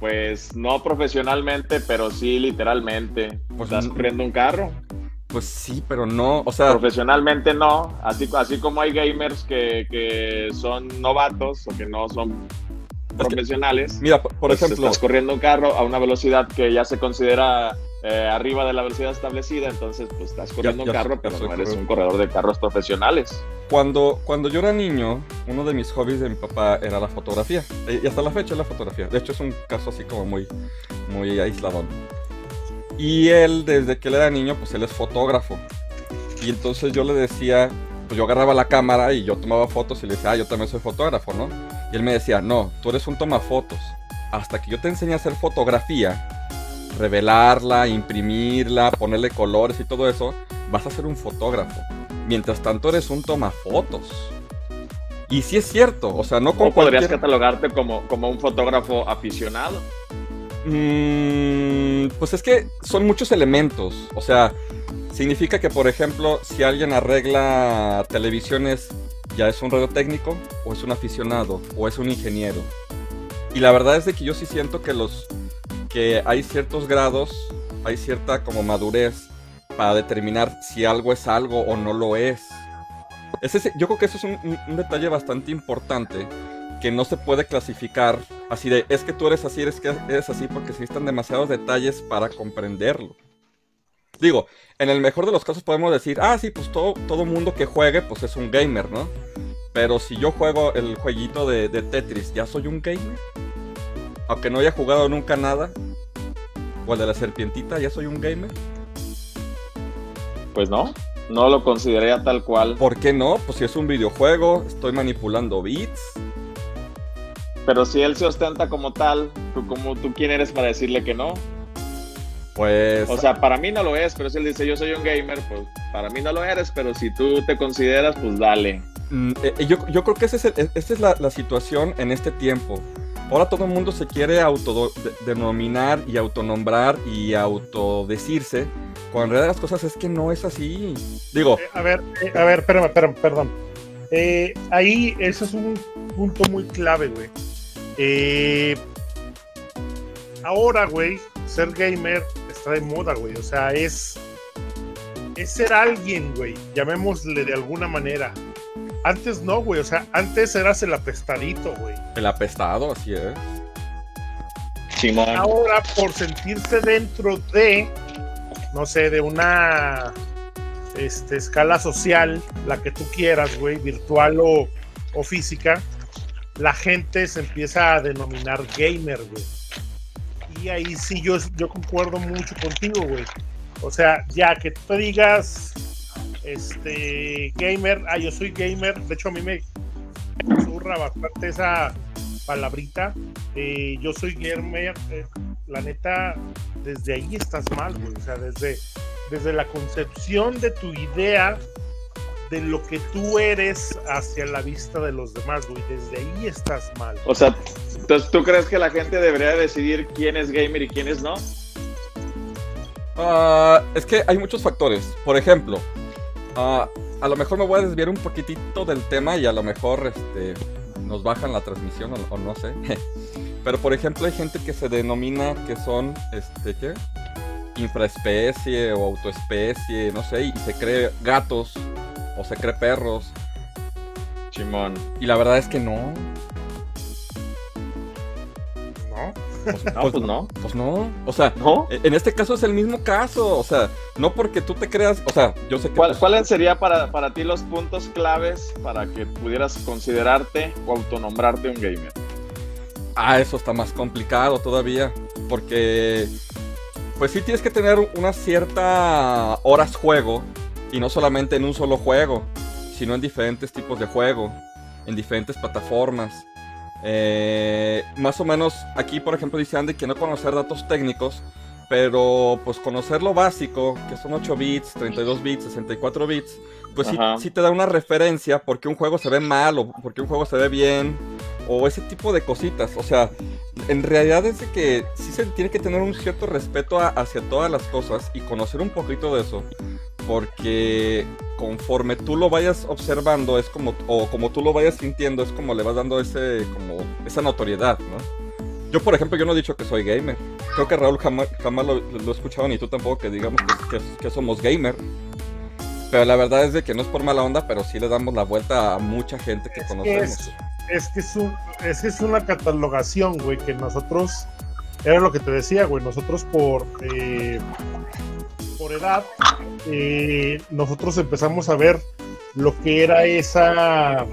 Pues no profesionalmente, pero sí literalmente. Pues Estás corriendo un carro. Pues sí, pero no, o sea, Profesionalmente no. Así, así como hay gamers que, que son novatos o que no son profesionales. Mira, por, pues, ejemplo. Estás corriendo un carro a una velocidad que ya se considera eh, arriba de la velocidad establecida, entonces pues estás corriendo un carro, pero no eres un corredor de carros profesionales. Cuando, cuando yo era niño, uno de mis hobbies de mi papá era la fotografía. Y hasta la fecha la fotografía. De hecho, es un caso así como muy, muy aislado. Y él, desde que él era niño, pues él es fotógrafo. Y entonces yo le decía, pues yo agarraba la cámara y yo tomaba fotos y le decía, ah, yo también soy fotógrafo, ¿no? Y él me decía, no, tú eres un tomafotos. Hasta que yo te enseñe a hacer fotografía, revelarla, imprimirla, ponerle colores y todo eso, vas a ser un fotógrafo. Mientras tanto eres un tomafotos. Y sí es cierto, o sea, no como podrías catalogarte como, como un fotógrafo aficionado? Mm, pues es que son muchos elementos. O sea, significa que, por ejemplo, si alguien arregla televisiones, ya es un radio técnico, o es un aficionado, o es un ingeniero. Y la verdad es de que yo sí siento que los que hay ciertos grados, hay cierta como madurez para determinar si algo es algo o no lo es. Yo creo que eso es un, detalle bastante importante que no se puede clasificar así de es que tú eres así, eres que eres así porque necesitan demasiados detalles para comprenderlo. Digo, en el mejor de los casos podemos decir, ah, sí, pues todo, todo mundo que juegue, pues es un gamer, ¿no? Pero si yo juego el jueguito de Tetris, ¿ya soy un gamer? Aunque no haya jugado nunca nada. O el de la serpientita, ¿ya soy un gamer? Pues no, no lo consideraría tal cual. ¿Por qué no? Pues si es un videojuego, estoy manipulando bits. Pero si él se ostenta como tal, ¿tú, como, ¿tú quién eres para decirle que no? Pues. O sea, para mí no lo es, pero si él dice yo soy un gamer, pues para mí no lo eres, pero si tú te consideras, pues dale. Mm, eh, eh, yo, creo que esa es, es la, la, situación en este tiempo. Ahora todo el mundo se quiere autodenominar y autonombrar y autodecirse, cuando en realidad las cosas es que no es así. Digo. Eh, a ver, a ver, espérame, espérame, perdón. ahí, eso es un punto muy clave, güey. ahora, güey, ser gamer está de moda, güey. O sea, es, es ser alguien, güey. Llamémosle de alguna manera. Antes no, güey. O sea, antes eras el apestadito, güey. El apestado, así es. Ahora, por sentirse dentro de, no sé, de una este, escala social, la que tú quieras, güey, virtual o, o física, la gente se empieza a denominar gamer, güey ahí sí yo, yo concuerdo mucho contigo, güey. O sea, ya que tú te digas, este, gamer, ah, yo soy gamer, de hecho a mí me zurra bastante esa palabrita. Eh, yo soy gamer, eh, la neta, desde ahí estás mal, güey. O sea, desde, desde la concepción de tu idea de lo que tú eres hacia la vista de los demás, güey. Desde ahí estás mal. O sea, entonces, ¿tú crees que la gente debería decidir quién es gamer y quién es no? Ah, es que hay muchos factores. Por ejemplo, ah, a lo mejor me voy a desviar un poquitito del tema y a lo mejor este, nos bajan la transmisión o, no sé. Pero por ejemplo hay gente que se denomina que son, este, ¿qué? Infraespecie o autoespecie, no sé, y se cree gatos o se cree perros. Chimón. Y la verdad es que no. Pues, no, pues, no. Pues no. O sea, ¿No? E, en este caso es el mismo caso. O sea, no porque tú te creas. O sea, yo sé que. Pues ¿Cuáles serían para, para ti los puntos claves para que pudieras considerarte o autonombrarte un gamer? Ah, eso está más complicado todavía. Porque. Pues sí tienes que tener una cierta horas juego. Y no solamente en un solo juego. Sino en diferentes tipos de juego. En diferentes plataformas eh, más o menos aquí, por ejemplo, dice Andy que no conocer datos técnicos, pero pues conocer lo básico, que son 8 bits, 32 bits, 64 bits, pues sí, te da una referencia porque un juego se ve mal o porque un juego se ve bien o ese tipo de cositas. O sea, en realidad es que sí se tiene que tener un cierto respeto hacia todas las cosas y conocer un poquito de eso porque conforme tú lo vayas observando es como o como tú lo vayas sintiendo es como le vas dando ese como esa notoriedad no yo por ejemplo yo no he dicho que soy gamer. Creo que Raúl jamás, lo, lo, he escuchado ni tú tampoco que digamos que, somos gamer. Pero la verdad es de que no es por mala onda pero sí le damos la vuelta a mucha gente que conocemos. es que es, un, es que es una catalogación, güey, que nosotros, era lo que te decía, güey, nosotros por, eh, por edad, eh, nosotros empezamos a ver lo que era esa,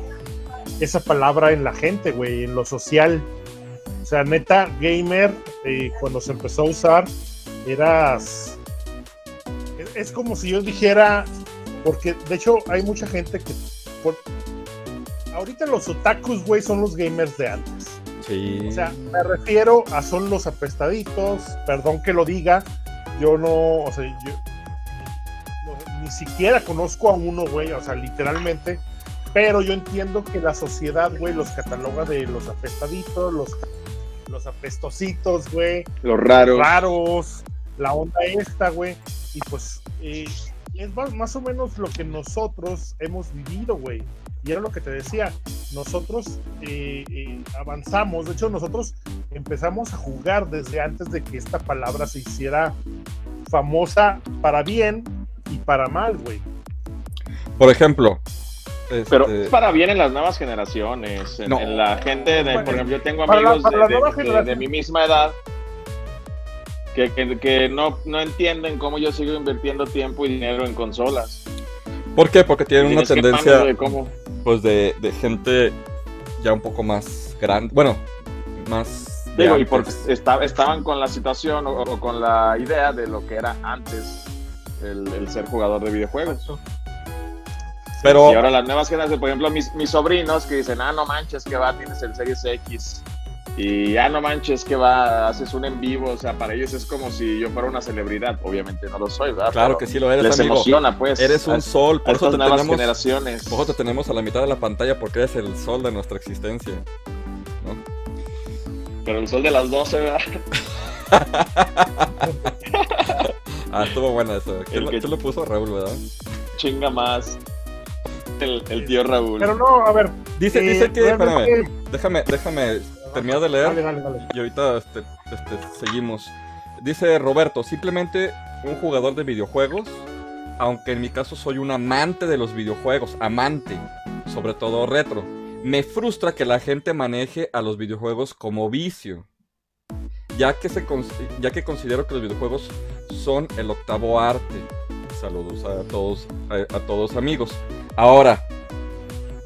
esa palabra en la gente, güey, en lo social. O sea, neta, gamer, eh, cuando se empezó a usar, eras... Es, es como si yo dijera, porque de hecho hay mucha gente que... por- ahorita los otakus, güey, son los gamers de antes. Sí. O sea, me refiero a son los apestaditos, perdón que lo diga, yo no, o sea, yo no- ni siquiera conozco a uno, güey, o sea, literalmente, pero yo entiendo que la sociedad, güey, los cataloga de los apestaditos, los, los apestositos, güey, Los raros. raros, la onda esta, güey, y pues eh, es más, más o menos lo que nosotros hemos vivido, güey. Y era lo que te decía, nosotros eh, eh, avanzamos, de hecho nosotros empezamos a jugar desde antes de que esta palabra se hiciera famosa para bien y para mal, güey. Por ejemplo. Pero este, es para bien en las nuevas generaciones, en, No. en la gente, de, por ejemplo, yo tengo Para la- amigos la de, nueva de- de- generación. de mi misma edad que, que- que no, no entienden cómo yo sigo invirtiendo tiempo y dinero en consolas. ¿Por qué? Porque tienen una tendencia mames de cómo- pues de, de gente ya un poco más grande. Bueno, más. Digo, y porque esta- estaban con la situación o, o con la idea de lo que era antes el, el ser jugador de videojuegos. Pero Y ahora las nuevas generaciones, por ejemplo, mis, mis sobrinos que dicen, ah, no manches que va, tienes el Series X. Y ah, no manches que va, haces un en vivo. O sea, para ellos es como si yo fuera una celebridad. Obviamente no lo soy, ¿verdad? claro Pero que sí lo eres, Les amigo. emociona, pues. Eres a- un sol, a por eso estas te nuevas tenemos. generaciones. Por eso te tenemos a la mitad de la pantalla porque eres el sol de nuestra existencia. ¿no? Pero el sol de las 12, ¿verdad? Ah, estuvo buena eso. ¿Quién, que- quién lo puso? Raúl, ¿verdad? Chinga más. El, el tío Raúl. Pero no, a ver. Dice, eh, dice que. Espérame, realmente- déjame, déjame terminar de leer. Dale, dale, dale. Y ahorita este, este, seguimos. Dice Roberto, simplemente un jugador de videojuegos, aunque en mi caso soy un amante de los videojuegos, amante, sobre todo retro. Me frustra que la gente maneje a los videojuegos como vicio, ya que, se cons- ya que considero que los videojuegos son el octavo arte. Saludos a todos, a, a todos amigos. Ahora,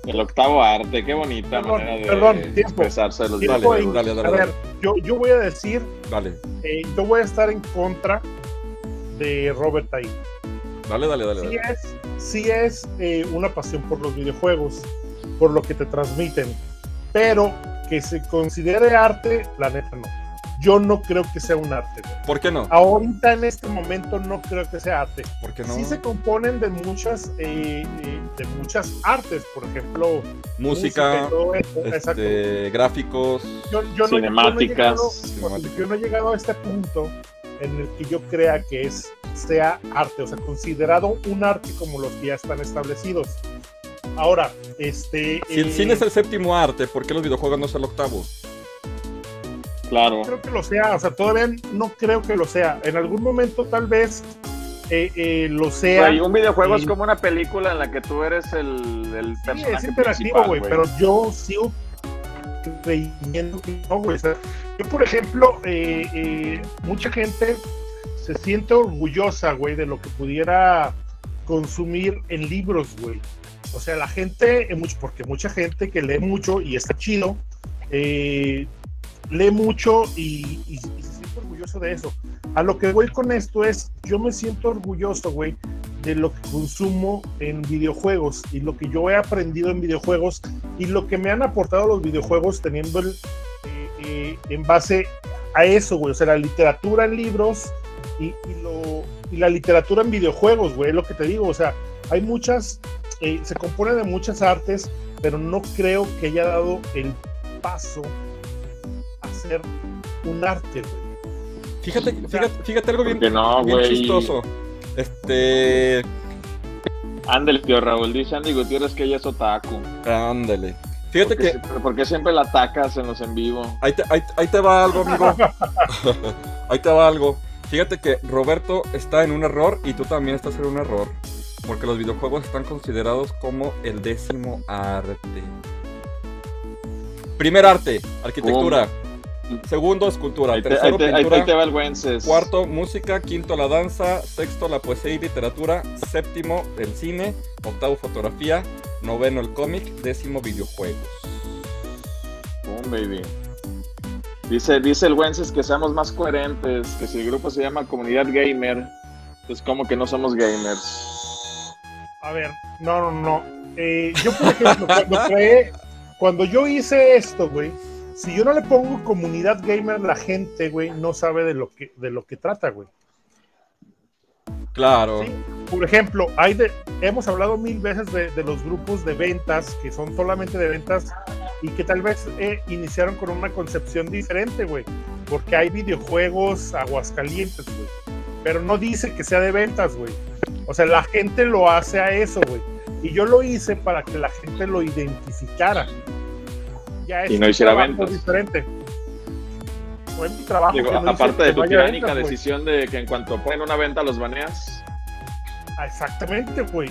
El octavo arte, qué bonita Perdón, manera de perdón, tiempo. expresarse los Dale, Tiempo dale, dale, a ver, yo, yo voy a decir, dale, eh, yo voy a estar en contra de Robert ahí. dale, dale, dale. Sí dale. es, sí es eh, una pasión por los videojuegos, por lo que te transmiten, pero que se considere arte, la neta no. Yo no creo que sea un arte. güey. ¿Por qué no? Ahorita en este momento no creo que sea arte. ¿Por qué no? Sí se componen de muchas, eh, eh, de muchas artes, por ejemplo, Música, este, gráficos. Yo, yo no- yo no he Cinemáticas. llegado- yo no he llegado a este punto en el que yo crea que es sea arte, o sea, considerado un arte como los que ya están establecidos. Ahora, este. Si el eh, cine es el séptimo arte, ¿por qué los videojuegos no es el octavo? Claro. creo que lo sea, o sea, todavía no creo que lo sea. En algún momento, tal vez eh, eh, lo sea. Un videojuego Sí. es como una película en la que tú eres el, el Sí, personaje es interactivo, güey, pero yo sigo creyendo que no, güey. O sea, yo, por ejemplo, eh, eh, mucha gente se siente orgullosa, güey, de lo que pudiera consumir en libros, güey. O sea, la gente, mucho, porque mucha gente que lee mucho y está chido, eh, lee mucho y, y- y se siente orgulloso de eso. A lo que voy con esto es, yo me siento orgulloso, güey, de lo que consumo en videojuegos y lo que yo he aprendido en videojuegos y lo que me han aportado los videojuegos teniendo el, eh, eh, en base a eso, güey. O sea, la literatura en libros y, y lo, y la literatura en videojuegos, güey, es lo que te digo. O sea, hay muchas, eh, se compone de muchas artes, pero no creo que haya dado el paso un arte, güey. Fíjate, fíjate, fíjate algo bien, no, bien chistoso. Este. Ándale, tío Raúl. Dice Andy Gutiérrez que ella es otaku. Ándale. Fíjate Porque, que siempre, porque siempre la atacas en los en vivo. ahí te, ahí- ahí te va algo, amigo. ahí te va algo. Fíjate que Roberto está en un error y tú también estás en un error. Porque los videojuegos están considerados como el décimo arte. Primer arte, arquitectura. Segundo, escultura. Ahí te, Tercero, te- pintura. ahí te va el. Cuarto, música. Quinto, la danza. Sexto, la poesía y literatura. Séptimo, el cine. Octavo, fotografía. Noveno, el cómic. Décimo, videojuegos. Boom, baby. Dice, dice el Wences que seamos más coherentes, que si el grupo se llama Comunidad Gamer, pues como que no somos gamers. A ver, no, no, no. Eh, yo, por ejemplo, cuando creé, cuando yo hice esto, güey, si yo no le pongo comunidad gamer, la gente, güey, no sabe de lo que, de lo que trata, güey. Claro. Sí, Por ejemplo, hay de, hemos hablado mil veces de, de los grupos de ventas que son solamente de ventas y que tal vez eh, iniciaron con una concepción diferente, güey, porque hay videojuegos aguascalientes, güey, pero no dice que sea de ventas, güey. O sea, la gente lo hace a eso, güey. Y yo lo hice para que la gente lo identificara. Ya es Y no hiciera ventas. diferente. Fue mi trabajo. Digo, no aparte de tu tiránica ventas, decisión de que en cuanto ponen una venta los baneas. Ah, Exactamente, güey.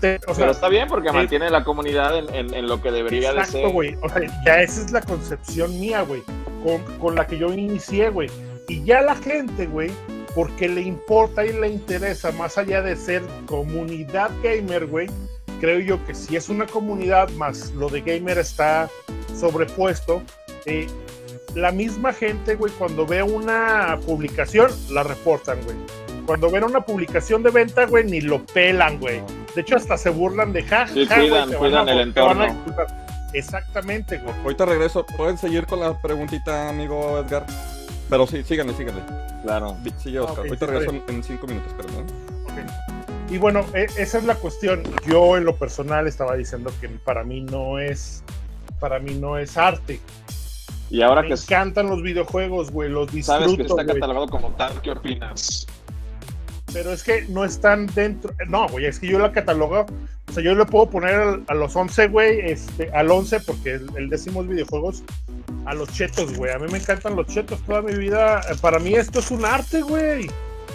Te- O sea, Pero está bien porque mantiene la comunidad en, en- en lo que debería de Exacto, ser. güey. O sea, ya esa es la concepción mía, güey. Con, con la que yo inicié, güey. Y ya la gente, güey, porque le importa y le interesa, más allá de ser comunidad gamer, güey, creo yo que si es una comunidad más lo de gamer está sobrepuesto, eh, la misma gente, güey, cuando ve una publicación, la reportan, güey. Cuando ven una publicación de venta, güey, ni lo pelan, güey. De hecho, hasta se burlan de ja, Sí, ja, cuidan- cuidan a- el entorno. Exactamente, güey. Ahorita regreso. ¿Pueden seguir con la preguntita, amigo Edgar? Pero sí, síganle, síganle. Claro. Sigue, Oscar. Ah, ok, Ahorita sí, regreso en, en cinco minutos, perdón. Ok. Y bueno, e- esa es la cuestión. Yo en lo personal estaba diciendo que para mí no es, para mí no es arte. Y ahora Me que encantan los videojuegos, güey, los sabes que disfruto, está catalogado como tal, ¿qué opinas? Pero es que no están dentro. No, güey, es que yo la catalogo. O sea, yo le puedo poner al- a los 11, güey, este, al 11, porque el, el décimo es videojuegos, a los chetos, güey. A mí me encantan los chetos. Toda mi vida, para mí esto es un arte, güey.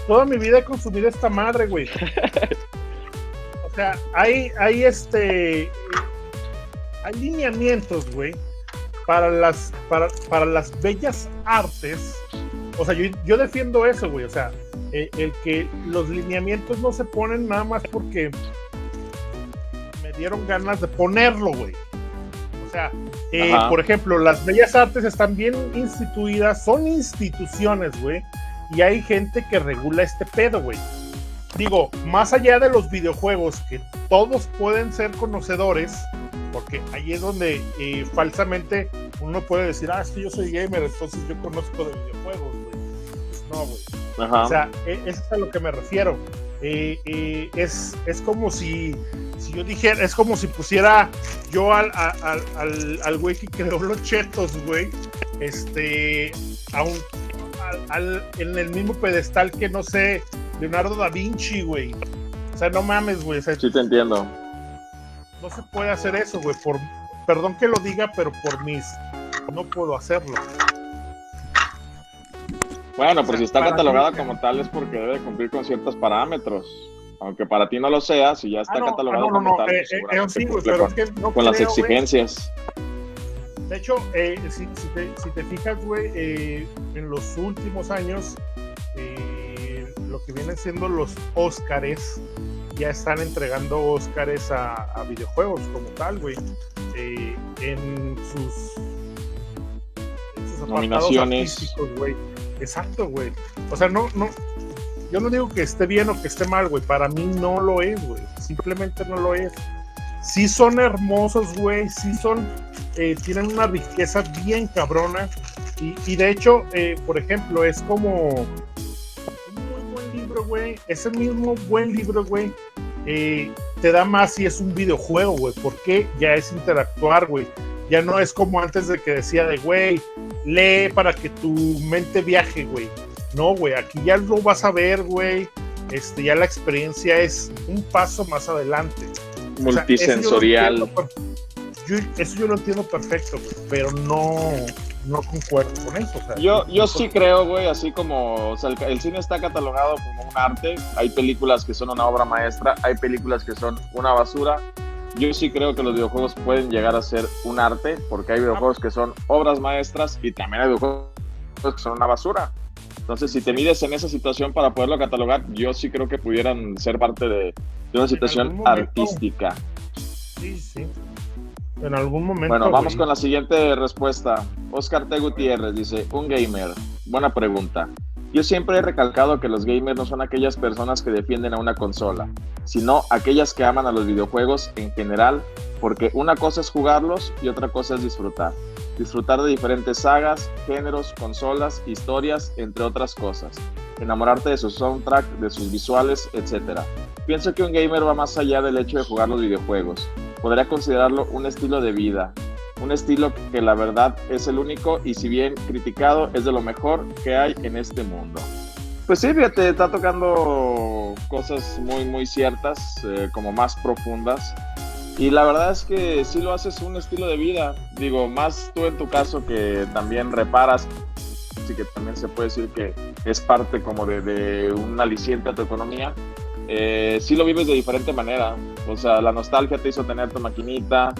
Toda mi vida he consumido esta madre, güey. O sea, hay, hay este. Hay lineamientos, güey, para las, para, para las bellas artes. O sea, yo, yo defiendo eso, güey. O sea, eh, el que los lineamientos no se ponen nada más porque me dieron ganas de ponerlo, güey. O sea, eh, por ejemplo, las bellas artes están bien instituidas, son instituciones, güey, y hay gente que regula este pedo, güey. Digo, más allá de los videojuegos, que todos pueden ser conocedores, porque ahí es donde eh, falsamente uno puede decir, ah, es que yo soy gamer, entonces yo conozco de videojuegos, güey. Pues no, güey. Ajá. O sea, eso es a lo que me refiero. Eh, eh, es, es como si, si yo dijera, es como si pusiera yo al, al, al, al güey que creó los chetos, güey, este, a un, al, al- en el mismo pedestal que, no sé, Leonardo da Vinci, güey. O sea, no mames, güey. o sea, sí te entiendo. No se puede hacer eso, güey. Por, perdón que lo diga, pero por mis, no puedo hacerlo. Bueno, pero si está catalogada como tal es porque debe cumplir con ciertos parámetros. Aunque para ti no lo sea, si ya está Ah, no, ah, no, no, como no, tal, eh, pues eh, seguramente sí, güey, cumple pero con, es que no con las güey. exigencias. De hecho, eh, si, si te, si te fijas, güey, eh, en los últimos años, eh, lo que vienen siendo los Óscares, ya están entregando Óscares a, a videojuegos como tal, güey. Eh, en sus, en sus Nominaciones. güey. Exacto, güey. O sea, no, no, yo no digo que esté bien o que esté mal, güey. Para mí no lo es, güey. Simplemente no lo es. Sí son hermosos, güey. Sí son, eh, tienen una riqueza bien cabrona. Y, y de hecho, eh, por ejemplo, es como un muy buen libro, güey. Ese mismo buen libro, güey, eh, te da más si es un videojuego, güey. Porque ya es interactuar, güey. Ya no es como antes de que decía de, güey, lee para que tu mente viaje, güey. No, güey, aquí ya lo vas a ver, güey. Este, ya la experiencia es un paso más adelante. O sea, Multisensorial. Eso yo, lo entiendo per- yo- eso yo lo entiendo perfecto, güey, pero no, no concuerdo con eso. o sea, Yo, yo sí creo, güey, así como o sea, el, el cine está catalogado como un arte, hay películas que son una obra maestra, hay películas que son una basura, yo sí creo que los videojuegos pueden llegar a ser un arte, porque hay videojuegos que son obras maestras y también hay videojuegos que son una basura. Entonces, si te mides en esa situación para poderlo catalogar, yo sí creo que pudieran ser parte de, una situación artística. Sí, sí. En algún momento. Bueno, vamos con la siguiente respuesta. Oscar T. Gutiérrez dice: Un gamer. Buena pregunta. Yo siempre he recalcado que los gamers no son aquellas personas que defienden a una consola, sino aquellas que aman a los videojuegos en general, porque una cosa es jugarlos y otra cosa es disfrutar. Disfrutar de diferentes sagas, géneros, consolas, historias, entre otras cosas. Enamorarte de su soundtrack, de sus visuales, etc. Pienso que un gamer va más allá del hecho de jugar los videojuegos. Podría considerarlo un estilo de vida, un estilo que la verdad es el único y si bien criticado es de lo mejor que hay en este mundo. Pues sí, fíjate, está tocando cosas muy, muy ciertas, eh, como más profundas. Y la verdad es que sí lo haces un estilo de vida. Digo, más tú en tu caso que también reparas, así que también se puede decir que es parte como de, de un aliciente a tu economía. Eh, sí lo vives de diferente manera. O sea, la nostalgia te hizo tener tu maquinita,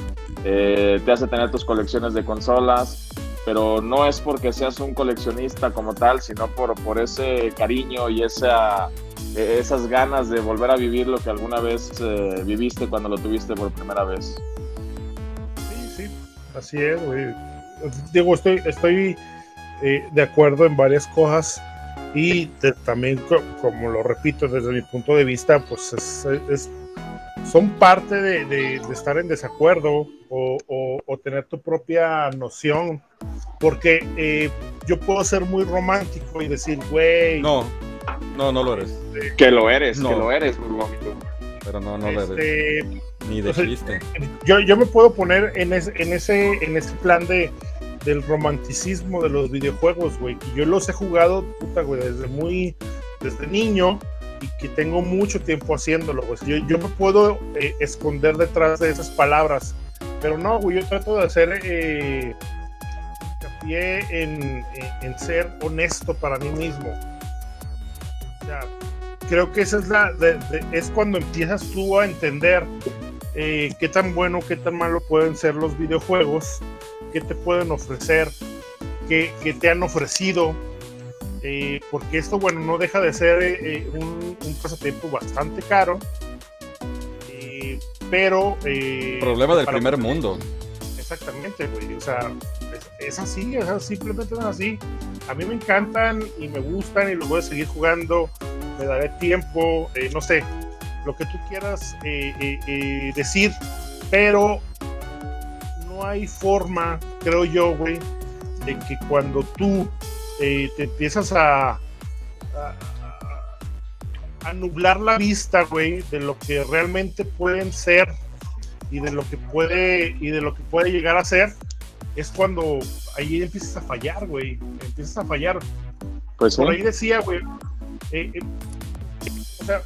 eh, te hace tener tus colecciones de consolas, pero no es porque seas un coleccionista como tal, sino por, por ese cariño y esa, e, esas ganas de volver a vivir lo que alguna vez eh, viviste cuando lo tuviste por primera vez. Sí, sí, así es, Digo, estoy, estoy eh, de acuerdo en varias cosas y también, como lo repito desde mi punto de vista, pues es son parte de, estar en desacuerdo o, tener tu propia noción. Porque eh, yo puedo ser muy romántico y decir, güey. No, no, no lo eres. Este, que lo eres, que lo eres, muy Pero no, no lo eres. Este, Ni de chiste. Yo, yo me puedo poner en, en, ese, en ese plan de, del romanticismo de los videojuegos, güey. Que yo los he jugado, puta, güey, desde muy. Desde niño y que tengo mucho tiempo haciéndolo, pues Yo, yo me puedo eh, esconder detrás de esas palabras, pero no, güey, yo trato de hacer eh, en, en, ser honesto para mí mismo. O sea, creo que esa es la, es cuando empiezas tú a entender eh, qué tan bueno, qué tan malo pueden ser los videojuegos, qué te pueden ofrecer, qué, qué te han ofrecido eh, porque esto, bueno, no deja de ser eh, un, pasatiempo bastante caro, eh, pero... Problema del primer mundo. Exactamente, güey, o sea, es, así, simplemente es así. A mí me encantan y me gustan y los voy a seguir jugando, me daré tiempo, no sé, lo que tú quieras decir, pero no hay forma, creo yo, güey, de que cuando tú te empiezas a, a, nublar la vista, güey, de lo que realmente pueden ser y de lo que puede y de lo que puede llegar a ser, es cuando ahí empiezas a fallar, güey, empiezas a fallar. Pues Por ahí decía, güey, eh, eh, o sea,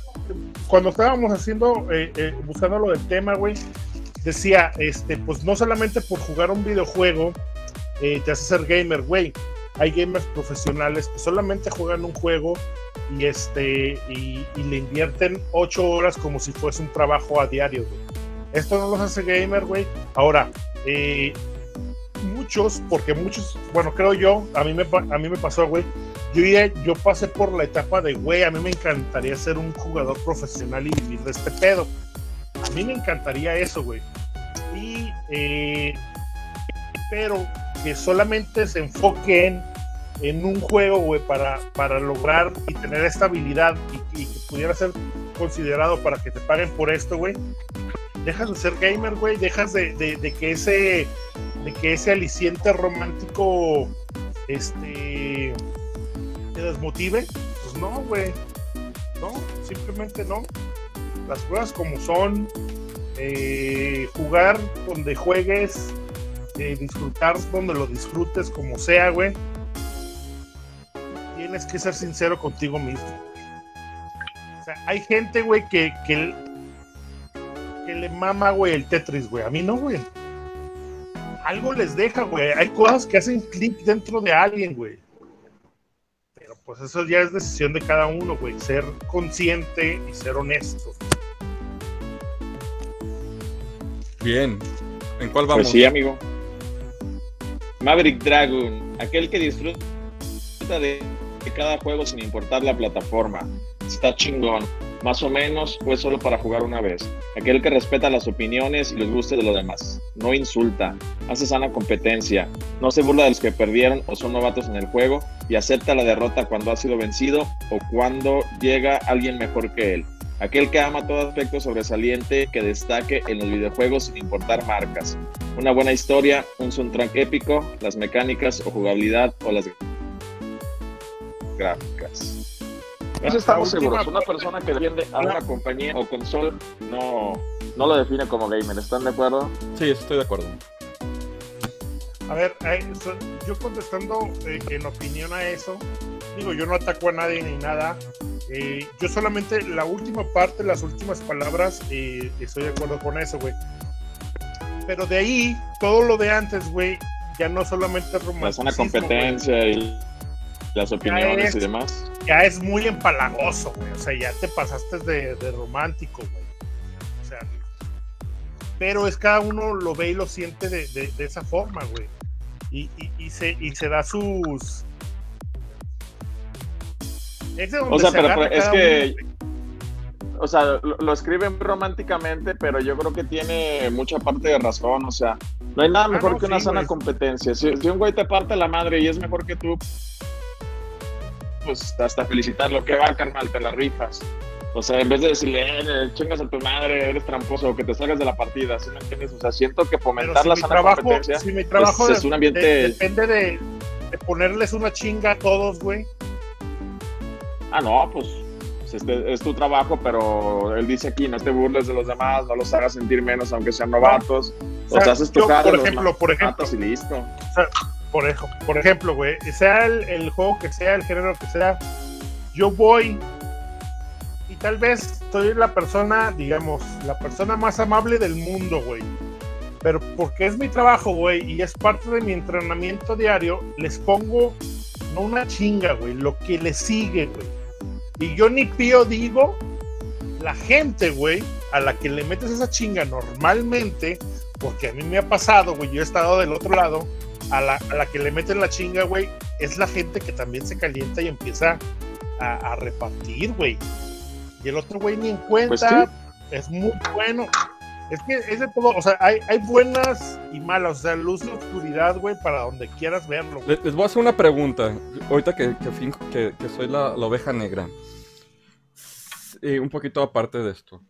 cuando estábamos haciendo, eh, buscando lo del tema, güey, decía, este, pues no solamente por jugar un videojuego te hace ser gamer, güey hay gamers profesionales que solamente juegan un juego y este y, le invierten ocho horas como si fuese un trabajo a diario. Esto no los hace gamer, güey. Ahora, eh, muchos, porque muchos, bueno, creo yo, a mí me, a mí me pasó, güey. Yo, yo pasé por la etapa de, güey, a mí me encantaría ser un jugador profesional y vivir de este pedo. A mí me encantaría eso, güey. Y, eh, pero que solamente se enfoquen en un juego, güey, para, para lograr y tener estabilidad y, y, que pudiera ser considerado para que te paguen por esto, güey, dejas de ser gamer, güey, dejas de, de, que ese de que ese aliciente romántico este te desmotive, pues no, güey, no, simplemente no. Las cosas como son, eh, jugar donde juegues, eh, disfrutar donde lo disfrutes como sea, güey. Tienes que ser sincero contigo mismo. O sea, hay gente, güey, que, que, le mama, güey, el Tetris, güey. A mí no, güey. Algo les deja, güey. Hay cosas que hacen clic dentro de alguien, güey. Pero pues eso ya es decisión de cada uno, güey. Ser consciente y ser honesto. Bien. ¿En cuál vamos? Pues sí, amigo. Maverick Dragon, aquel que disfruta de cada juego sin importar la plataforma. Está chingón. Más o menos fue solo para jugar una vez. Aquel que respeta las opiniones y los gustos de los demás. No insulta, hace sana competencia, no se burla de los que perdieron o son novatos en el juego y acepta la derrota cuando ha sido vencido o cuando llega alguien mejor que él. Aquel que ama todo aspecto sobresaliente que destaque en los videojuegos sin importar marcas. Una buena historia, un soundtrack épico, las mecánicas o jugabilidad o las gráficas. Eso estamos seguros. Una persona que defiende a una compañía o consola no, no lo define como gamer. ¿Están de acuerdo? Sí, estoy de acuerdo. A ver, eh, yo contestando eh, en opinión a eso, digo, yo no ataco a nadie ni nada. Eh, yo solamente la última parte, las últimas palabras, estoy de acuerdo con eso, güey. Pero de ahí, todo lo de antes, güey, ya no solamente es La competencia y las opiniones y demás. Ya es muy empalagoso, güey. O sea, ya te pasaste de, romántico, güey. O sea, pero es cada uno lo ve y lo siente de, esa forma, güey. Y, y, se, y se da sus. Es o sea, pero, es que. o sea, lo, escriben románticamente, pero yo creo que tiene mucha parte de razón. O sea, no hay nada ah, mejor que una sana competencia. Si, si, un güey te parte la madre y es mejor que tú, pues hasta felicitarlo, que va, carnal, te la rifas. O sea, en vez de decirle, eh, chingas a tu madre, eres tramposo, o que te salgas de la partida, ¿sí me entiendes? O sea, siento que fomentar la sana trabajo, competencia si mi trabajo es, un ambiente... depende de, ponerles una chinga a todos, güey. Ah, no, pues, este es tu trabajo, pero él dice aquí, no te burles de los demás, no los hagas sentir menos aunque sean novatos. O sea, haces tu yo, por ejemplo, por ejemplo, y listo. O sea, por, por ejemplo, güey, sea el, juego que sea, el género que sea, yo voy y tal vez soy la persona, digamos, la persona más amable del mundo, güey. Pero porque es mi trabajo, güey, y es parte de mi entrenamiento diario, les pongo no una chinga, güey, lo que le sigue, güey. Y yo ni pío digo, la gente, güey, a la que le metes esa chinga normalmente, porque a mí me ha pasado, güey, yo he estado del otro lado, a la, a la que le meten la chinga, güey, es la gente que también se calienta y empieza a, repartir, güey. Y el otro güey ni en cuenta, pues es muy bueno. Es que es de todo, o sea, hay, hay buenas y malas, o sea, luz y oscuridad, güey, para donde quieras verlo. Les, voy a hacer una pregunta, ahorita que, que, que, soy la, oveja negra. un poquito aparte de esto.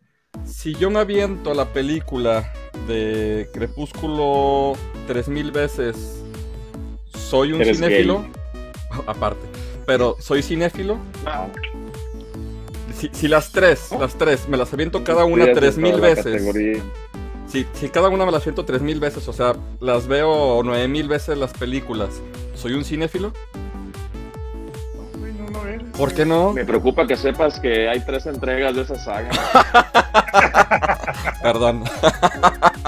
Si yo me aviento la película de Crepúsculo 3000 veces soy un cinéfilo. Aparte. Pero, ¿soy cinéfilo? Si, las tres, las tres, me las aviento cada una tres mil veces. Si, si, cada una me las aviento tres mil veces, o sea, las veo nueve mil veces las películas, ¿soy un cinéfilo? ¿Por qué no? Me preocupa que sepas que hay tres entregas de esa saga. Perdón.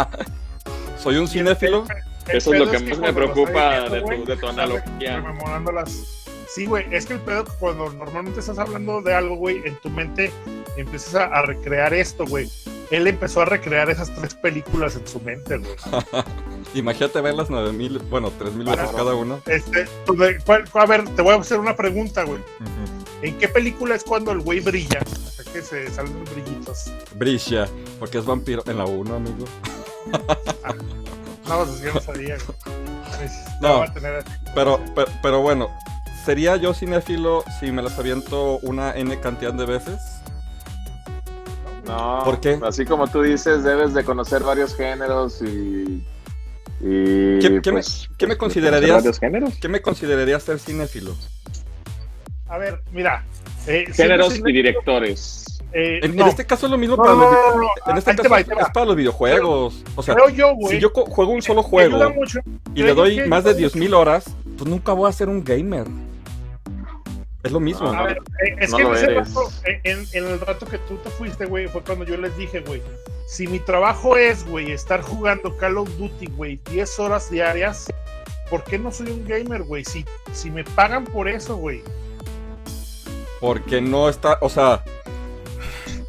¿Soy un cinéfilo? Eso es lo que, más me preocupa de, tu, de tu analogía. Sí, güey, es que el pedo cuando normalmente estás hablando de algo, güey, en tu mente empiezas a, recrear esto, güey. Él empezó a recrear esas tres películas en su mente, güey. Imagínate ver las nueve mil, bueno, tres mil veces cada una. Este, pues, a ver, te voy a hacer una pregunta, güey. ¿En qué película es cuando el güey brilla? Hasta que se salen los brillitos. Brilla, porque es vampiro en la 1, amigo. No, pues yo no sabía. No, pero, pero, pero, bueno, ¿sería yo cinéfilo si me las aviento una N cantidad de veces? No, ¿por qué? Así como tú dices, debes de conocer varios géneros y. y ¿Qué, me, pues, ¿qué me pues, considerarías? ¿Qué me considerarías ser cinéfilo? A ver, mira. Eh, géneros y directores. Eh, en, este caso es lo mismo para los, en este caso es para los videojuegos. o sea, si yo juego un solo juego y le doy más de 10.000 horas, pues nunca voy a ser un gamer. Es lo mismo. Eh, es que en, ese rato, en, el rato que tú te fuiste, güey, fue cuando yo les dije, güey, si mi trabajo es, güey, estar jugando Call of Duty, güey, 10 horas diarias, ¿por qué no soy un gamer, güey? Si, si me pagan por eso, güey. Porque no está, o sea,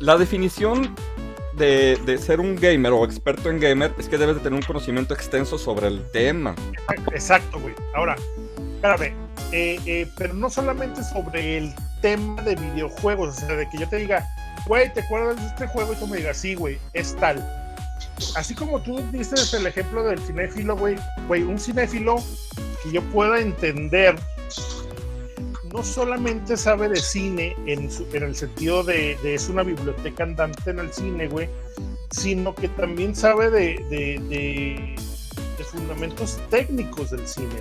la definición de, de ser un gamer o experto en gamer es que debes de tener un conocimiento extenso sobre el tema. Exacto, güey. Ahora, espérame, eh, eh, pero no solamente sobre el tema de videojuegos, o sea, de que yo te diga, güey, ¿te acuerdas de este juego? Y tú me digas, sí, güey, es tal. Así como tú dices el ejemplo del cinéfilo, güey, güey, un cinéfilo que yo pueda entender no solamente sabe de cine en, en el sentido de, de, es una biblioteca andante en el cine, güey, sino que también sabe de, de, de fundamentos técnicos del cine.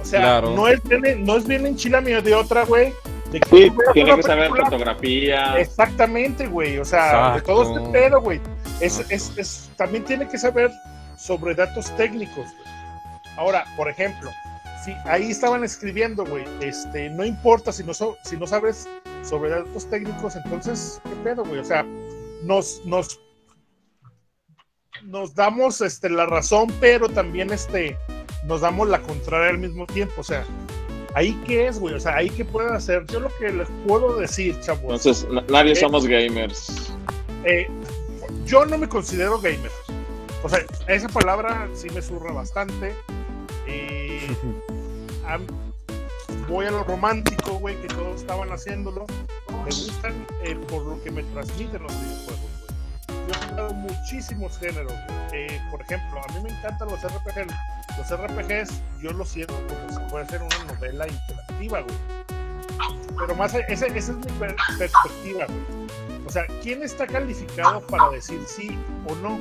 O sea, claro. no, es bien, no es bien enchilamiento de otra, güey. De que sí, tiene que saber fotografía. Exactamente, güey. O sea, Exacto. de todo este pedo, güey. Es, es, es, también tiene que saber sobre datos técnicos. Güey. Ahora, por ejemplo, ahí estaban escribiendo, güey, este, no importa si no, so, si no sabes sobre datos técnicos, entonces, ¿qué pedo, güey? O sea, nos, nos, nos damos este, la razón, pero también este, nos damos la contraria al mismo tiempo. O sea, ¿ahí qué es, güey? O sea, ¿ahí qué pueden hacer? Yo lo que les puedo decir, chavos. Entonces, nadie eh, somos gamers. Eh, yo no me considero gamer. O sea, esa palabra sí me surra bastante. Eh, voy a lo romántico, güey, que todos estaban haciéndolo. Me gustan eh, por lo que me transmiten los videojuegos, güey. Yo he jugado muchísimos géneros. Eh, por ejemplo, a mí me encantan los RPGs. Los RPGs yo lo siento como si fuera ser una novela interactiva, güey. Pero más, esa, esa es mi per perspectiva, güey. O sea, ¿quién está calificado para decir sí o no?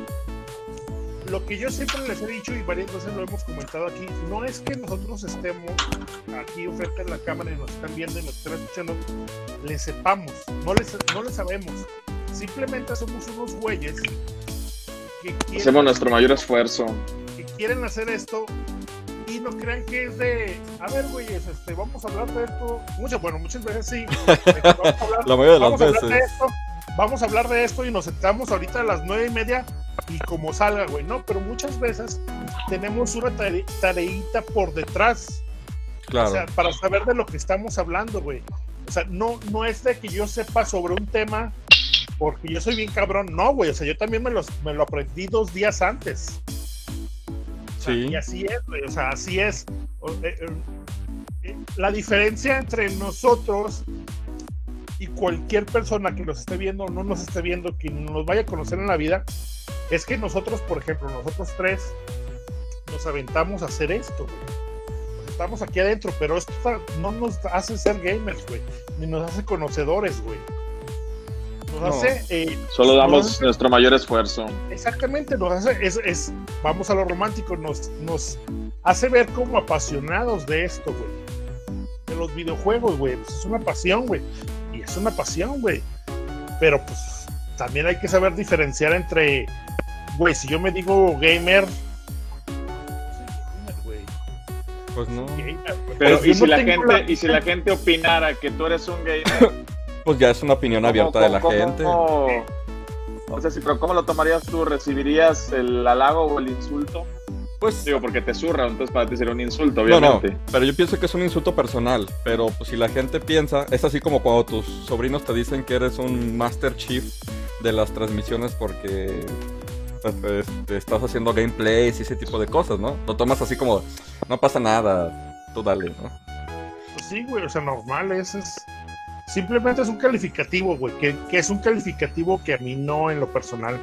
Lo que yo siempre les he dicho y varias veces lo hemos comentado aquí, no es que nosotros estemos aquí frente a la cámara y nos están viendo y nos están escuchando, le sepamos, no les, no le sabemos. Simplemente somos unos güeyes que quieren, hacemos nuestro mayor esfuerzo. Que quieren hacer esto y no crean que es de, a ver, güeyes, este, vamos a hablar de esto. Muchas, bueno, muchas veces sí. Vamos a hablar, la mayoría de las vamos a veces. hablar de esto vamos a hablar de esto y nos sentamos ahorita a las nueve y media y como salga, güey, ¿no? Pero muchas veces tenemos una tare tareita por detrás. Claro. O sea, para saber de lo que estamos hablando, güey. O sea, no, no es de que yo sepa sobre un tema porque yo soy bien cabrón. No, güey. O sea, yo también me, los, me lo aprendí dos días antes. O sea, Sí. Y así es, güey. O sea, así es. O, eh, eh, la diferencia entre nosotros y cualquier persona que nos esté viendo o no nos esté viendo, que nos vaya a conocer en la vida, es que nosotros, por ejemplo, nosotros tres, nos aventamos a hacer esto, güey. Estamos aquí adentro, pero esto no nos hace ser gamers, güey, ni nos hace conocedores, güey. Nos No. hace. eh, Solo damos hace- nuestro mayor esfuerzo. Exactamente, nos hace, es, es- vamos a lo romántico, nos, nos hace ver como apasionados de esto, güey. De los videojuegos, güey. Pues es una pasión, güey. Es una pasión, güey. Pero pues también hay que saber diferenciar entre, güey, si yo me digo gamer, pues, soy gamer, güey. Pues no. Gamer, güey. Pero, Pues ¿y si, no la gente, la- y si la gente opinara que tú eres un gamer? Pues ya es una opinión abierta de la ¿cómo- gente. cómo- O sea, sí, pero ¿cómo lo tomarías tú? ¿Recibirías el halago o el insulto? Pues Digo, porque te zurra, entonces para ti sería un insulto, No, no, obviamente. pero yo pienso que es un insulto personal. Pero pues, si la gente piensa, es así como cuando tus sobrinos te dicen que eres un Master Chief de las transmisiones porque pues, este, estás haciendo gameplays y ese tipo de cosas, ¿no? Lo tomas así como, no pasa nada, tú dale, ¿no? Pues sí, güey, o sea, normal, ese es. Simplemente es un calificativo, güey, que, que es un calificativo que a mí no, en lo personal,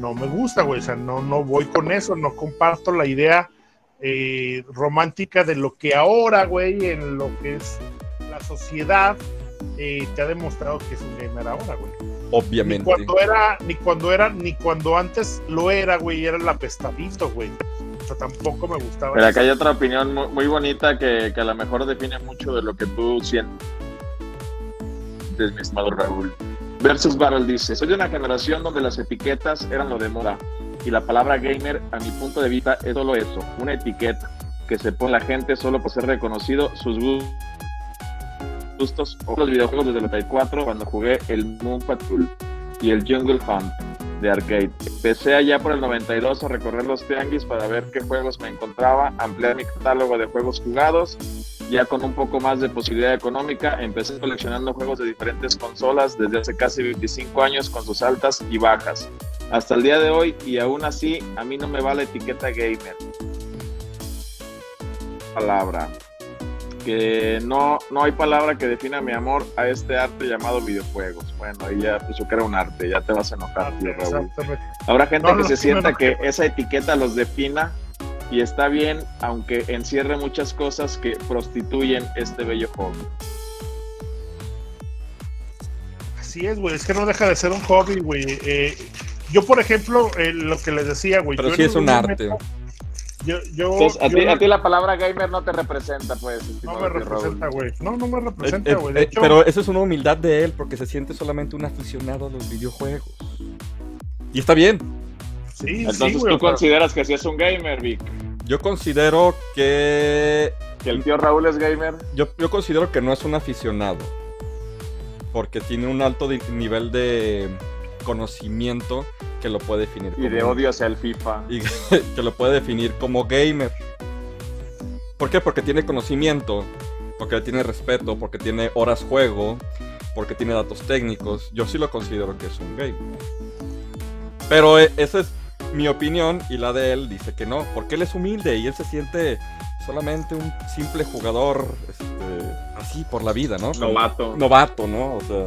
no me gusta, güey, o sea, no, no voy con eso, no comparto la idea eh, romántica de lo que ahora, güey, en lo que es la sociedad, eh, te ha demostrado que es un gamer ahora, güey. Ni Obviamente. cuando era, ni cuando era, ni cuando antes lo era, güey, era el apestadito, güey. O sea, tampoco me gustaba. Pero eso. acá hay otra opinión mu- muy bonita que, que a lo mejor define mucho de lo que tú sientes, mi estimado Raúl. Versus Battle dice, soy de una generación donde las etiquetas eran lo de moda y la palabra gamer, a mi punto de vista, es solo eso, una etiqueta que se pone la gente solo por ser reconocido sus gu- gustos o los videojuegos desde el 94 cuando jugué el Moon Patrol y el Jungle Hunt de arcade. Empecé allá por el 92 a recorrer los tianguis para ver qué juegos me encontraba, ampliar mi catálogo de juegos jugados ya con un poco más de posibilidad económica, empecé coleccionando juegos de diferentes consolas desde hace casi 25 años con sus altas y bajas. Hasta el día de hoy, y aún así, a mí no me va la etiqueta gamer. Palabra. Que no, no hay palabra que defina mi amor a este arte llamado videojuegos. Bueno, y ya yo que era un arte, ya te vas a enojar, tío Raúl. Habrá gente No, que no, se sienta que esa etiqueta los defina y está bien, aunque encierre muchas cosas que prostituyen este bello hobby. Así es, güey. Es que no deja de ser un hobby, güey. Eh, yo, por ejemplo, eh, lo que les decía, güey. Pero yo sí es un arte. momento- Yo, yo, Entonces, a yo ti, no- a ti la palabra gamer no te representa, pues. no me representa, güey. No, no me Eh, representa, güey. De eh, hecho, pero eso es una humildad de él porque se siente solamente un aficionado a los videojuegos. Y está bien. Sí, sí, Entonces güey. tú consideras que si es un gamer, Vic, Yo considero que que el tío Raúl es gamer. Yo, yo considero que no es un aficionado. Porque tiene un alto nivel de conocimiento que lo puede definir Y de odio hacia el FIFA. y que lo puede definir como gamer. ¿Por qué? Porque tiene conocimiento, porque tiene respeto, porque tiene horas juego, porque tiene datos técnicos. Yo sí lo considero que es un gamer. Pero eh, esa es mi opinión y la de él dice que no, porque él es humilde y él se siente solamente un simple jugador este, así por la vida, ¿no? Novato. Novato, ¿no? O sea,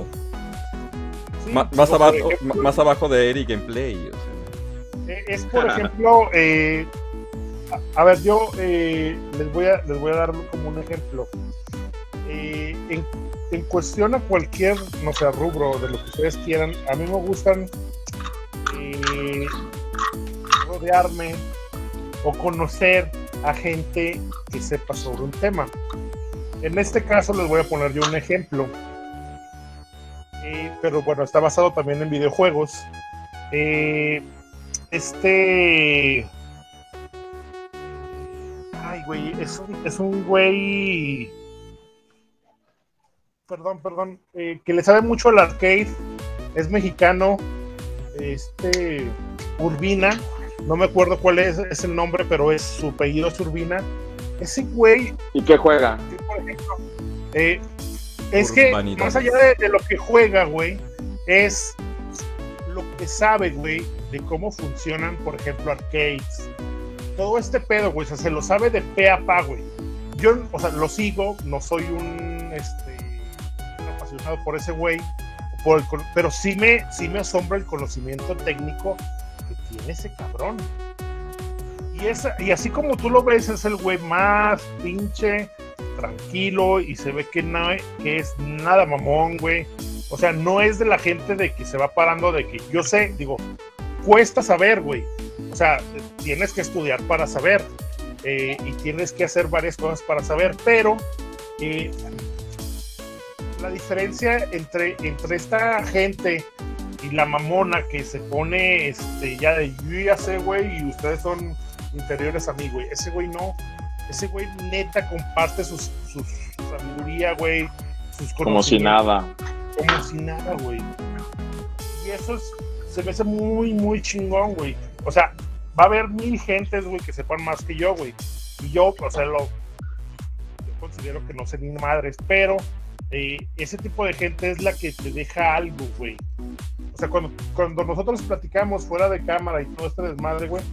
sí, más, abajo, ejemplo, más abajo de Eric Gameplay. O sea. Eh, Es por ejemplo, eh, a, a ver, yo eh, les, voy a, les voy a dar como un ejemplo. Eh, en, en cuestión a cualquier, no sé, rubro de lo que ustedes quieran, a mí me gustan eh, rodearme o conocer a gente que sepa sobre un tema. En este caso les voy a poner yo un ejemplo. Eh, pero bueno, está basado también en videojuegos. Eh, este. Ay, güey, es un, es un güey. Perdón, perdón. eh, que le sabe mucho al arcade. Es mexicano. Este. Urbina. No me acuerdo cuál es, es el nombre, pero es su apellido es Urbina. Ese güey ¿Y qué juega? que, por ejemplo, eh, es que más allá de, de lo que juega, güey, es lo que sabe, güey, de cómo funcionan, por ejemplo, arcades. Todo este pedo, güey, o sea, se lo sabe de pe a pa, güey. Yo, o sea, lo sigo, no soy un, este, un apasionado por ese güey, por el pero sí me, sí me asombra el conocimiento técnico tiene ese cabrón. Y, esa, y así como tú lo ves, es el güey más pinche tranquilo y se ve que, no, que es nada mamón, güey. O sea, no es de la gente de que se va parando de que yo sé, digo, cuesta saber, güey. O sea, tienes que estudiar para saber eh, y tienes que hacer varias cosas para saber, pero eh, la diferencia entre, entre esta gente y la mamona que se pone este, ya de yo ya sé, güey, y ustedes son inferiores a mí, güey. Ese güey no. Ese güey neta comparte sus, sus sabiduría, güey. Sus Como si nada. como si nada, güey. Y eso es, se me hace muy, muy chingón, güey. O sea, va a haber mil gentes, güey, que sepan más que yo, güey. Y yo, o sea, lo yo considero que no sé ni madres, pero eh, ese tipo de gente es la que te deja algo, güey. O sea, cuando, cuando nosotros platicamos fuera de cámara y todo este desmadre, güey,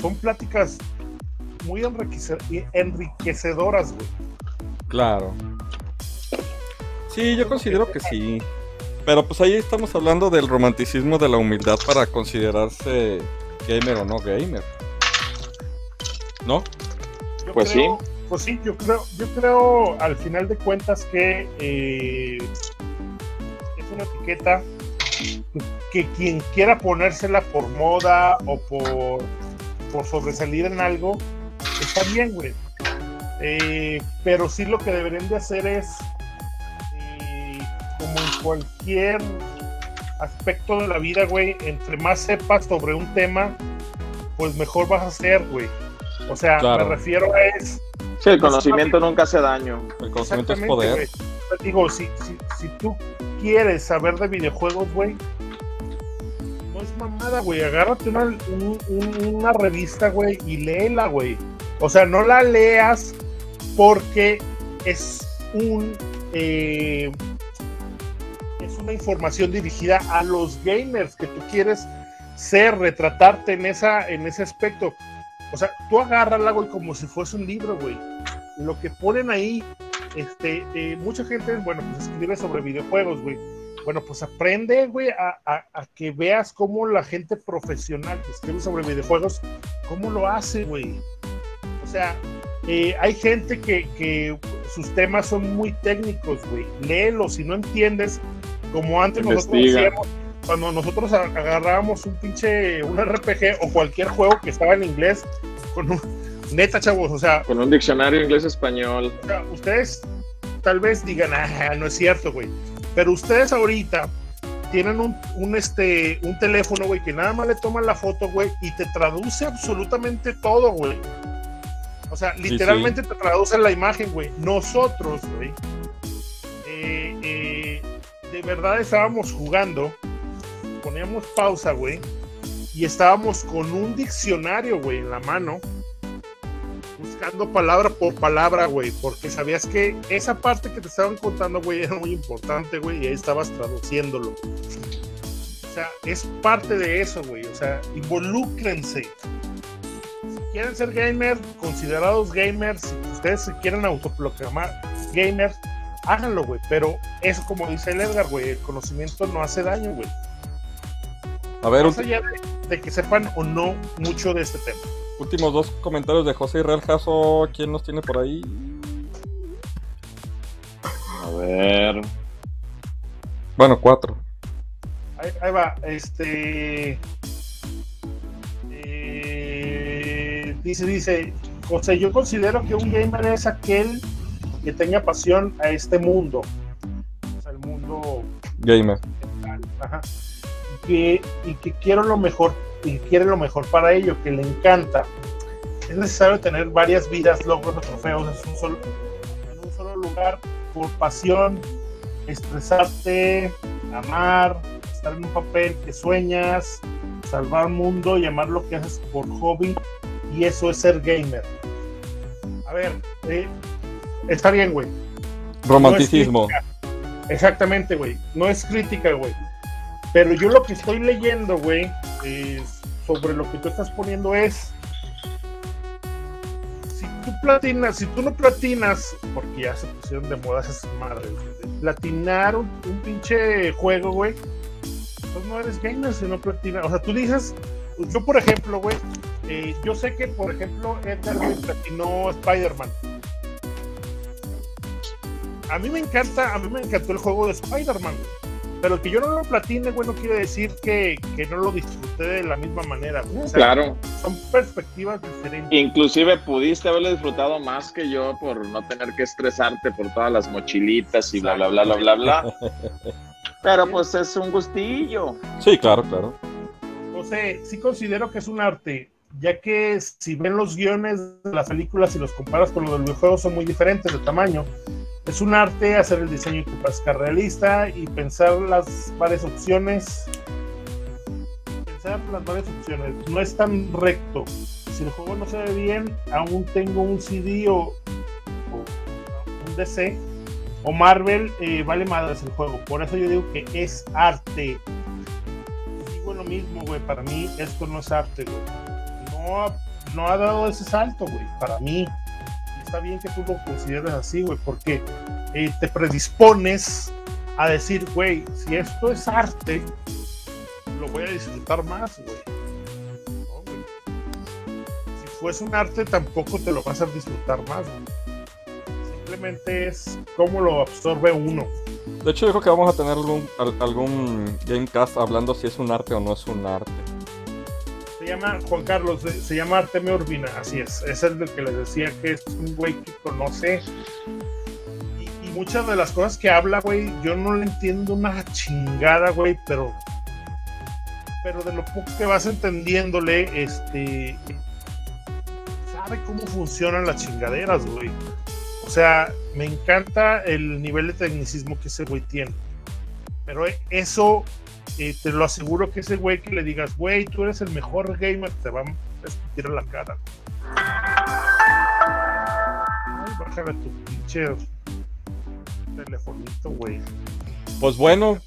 son pláticas muy enriquece- enriquecedoras, güey. Claro. Sí, yo considero que sí. Pero pues ahí estamos hablando del romanticismo de la humildad para considerarse gamer o no gamer. ¿No? Yo Pues creo- Pues sí, yo creo, yo creo al final de cuentas que eh, es una etiqueta que quien quiera ponérsela por moda o por, por sobresalir en algo, está bien, güey. Eh, pero sí lo que deberían de hacer es, eh, como en cualquier aspecto de la vida, güey, entre más sepas sobre un tema, pues mejor vas a ser, güey. O sea, Claro. me refiero a es Sí, el conocimiento nunca hace daño. El conocimiento es poder. Digo, si, si, si tú quieres saber de videojuegos, güey, no es mamada, güey. Agárrate una, un- un- una revista, güey, y léela, güey. O sea, no la leas porque es un eh, es una información dirigida a los gamers que tú quieres ser, retratarte en esa, en ese aspecto. O sea, tú agárrala, güey, como si fuese un libro, güey. Lo que ponen ahí, este, eh, mucha gente, bueno, pues escribe sobre videojuegos, güey. Bueno, pues aprende, güey, a, a, que veas cómo la gente profesional que escribe sobre videojuegos, cómo lo hace, güey. O sea, eh, hay gente que, que, sus temas son muy técnicos, güey. Léelo, si no entiendes, como antes nosotros decíamos, cuando nosotros agarrábamos un pinche, un RPG o cualquier juego que estaba en inglés, con un, neta, chavos, o sea. Con un diccionario inglés-español. O sea, ustedes tal vez digan, ah, no es cierto, güey. Pero ustedes ahorita tienen un, un, este, un teléfono, güey, que nada más le toman la foto, güey, y te traduce absolutamente todo, güey. O sea, literalmente te traduce la imagen, güey. Nosotros, güey, eh, eh, de verdad estábamos jugando poníamos pausa, güey, y estábamos con un diccionario, güey, en la mano, buscando palabra por palabra, güey, porque sabías que esa parte que te estaban contando, güey, era muy importante, güey, y ahí estabas traduciéndolo. O sea, es parte de eso, güey, o sea, involúcrense. Si quieren ser gamers, considerados gamers, si ustedes se quieren autoproclamar gamers, háganlo, güey, pero eso como dice el Edgar, güey, el conocimiento no hace daño, güey. A ver, Más allá de, que sepan o no mucho de este tema. Últimos dos comentarios de José Israel Jasso. ¿Quién nos tiene por ahí? A ver. Bueno, cuatro. Ahí, va. Este. Eh, dice, dice. José, yo considero que un gamer es aquel que tenga pasión a este mundo. O sea, el mundo. Gamer. Ajá y que quiero lo mejor y quiere lo mejor para ello, que le encanta. Es necesario tener varias vidas, logros o trofeos en un, solo, en un solo lugar por pasión, expresarte, amar, estar en un papel que sueñas, salvar el mundo y amar lo que haces por hobby y eso es ser gamer. A ver, eh, está bien, güey. Romanticismo. Exactamente, güey. No es crítica, güey pero yo lo que estoy leyendo, güey, sobre lo que tú estás poniendo es. Si tú platinas, si tú no platinas, porque ya se pusieron de moda esas madres, platinar un, pinche juego, güey, pues no eres gamer si no platinas. O sea, tú dices, yo por ejemplo, güey, eh, yo sé que por ejemplo Edgar, güey, platinó Spider-Man. A mí me encanta, a mí me encantó el juego de Spider-Man, pero que yo no lo platine, güey, no quiere decir que, no lo disfruté de la misma manera. claro. Son perspectivas diferentes. Inclusive pudiste haberlo disfrutado más que yo por no tener que estresarte por todas las mochilitas y bla, bla, bla, bla, bla, bla. Pero pues es un gustillo. Sí, claro, claro. José, sí considero que es un arte, ya que si ven los guiones de las películas y los comparas con los del videojuego son muy diferentes de tamaño. Es un arte hacer el diseño que parezca realista y pensar las varias opciones. Pensar las varias opciones. No es tan recto. Si el juego no se ve bien, aún tengo un CD o, un DC o Marvel, eh, vale madres el juego. Por eso yo digo que es arte. Digo lo mismo, güey. Para mí esto no es arte, güey. No, no ha dado ese salto, güey. Para mí está bien que tú lo consideres así, güey, porque eh, te predispones a decir, güey, si esto es arte, lo voy a disfrutar más, güey. Si fuese un arte, tampoco te lo vas a disfrutar más, Simplemente es cómo lo absorbe uno. De hecho, yo que vamos a tener algún Gamecast hablando si es un arte o no es un arte llama Juan Carlos, se, llama Artemio Urbina, así es. Es el que les decía que es un güey que conoce. Y, muchas de las cosas que habla, güey, yo no le entiendo una chingada, güey, pero. Pero de lo poco que vas entendiéndole, este. Sabe cómo funcionan las chingaderas, güey. O sea, me encanta el nivel de tecnicismo que ese güey tiene. Pero eso te lo aseguro que ese güey que le digas, güey, tú eres el mejor gamer, te va a escupir la cara. bájale tu pinche telefonito, güey. Pues bueno,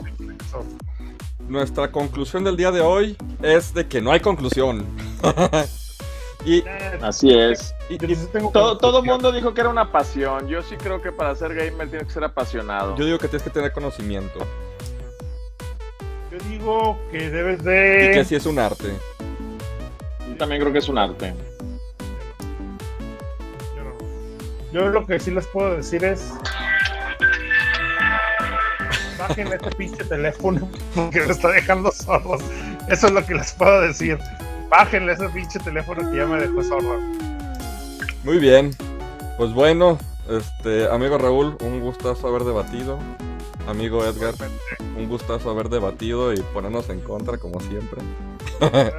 nuestra conclusión del día de hoy es de que no hay conclusión. y, Así es. Y, todo, todo mundo dijo que era una pasión. Yo sí creo que para ser gamer tiene que ser apasionado. Yo digo que tienes que tener conocimiento. Digo que debes de. Y que sí es un arte. Yo también creo que es un arte. Yo lo que sí les puedo decir es. Bajen este pinche teléfono porque me está dejando sordos. Eso es lo que les puedo decir. Bájenle ese pinche teléfono que ya me dejó sordo. Muy bien. Pues bueno, este amigo Raúl, un gustazo haber debatido. Amigo Edgar, un gustazo haber debatido y ponernos en contra como siempre.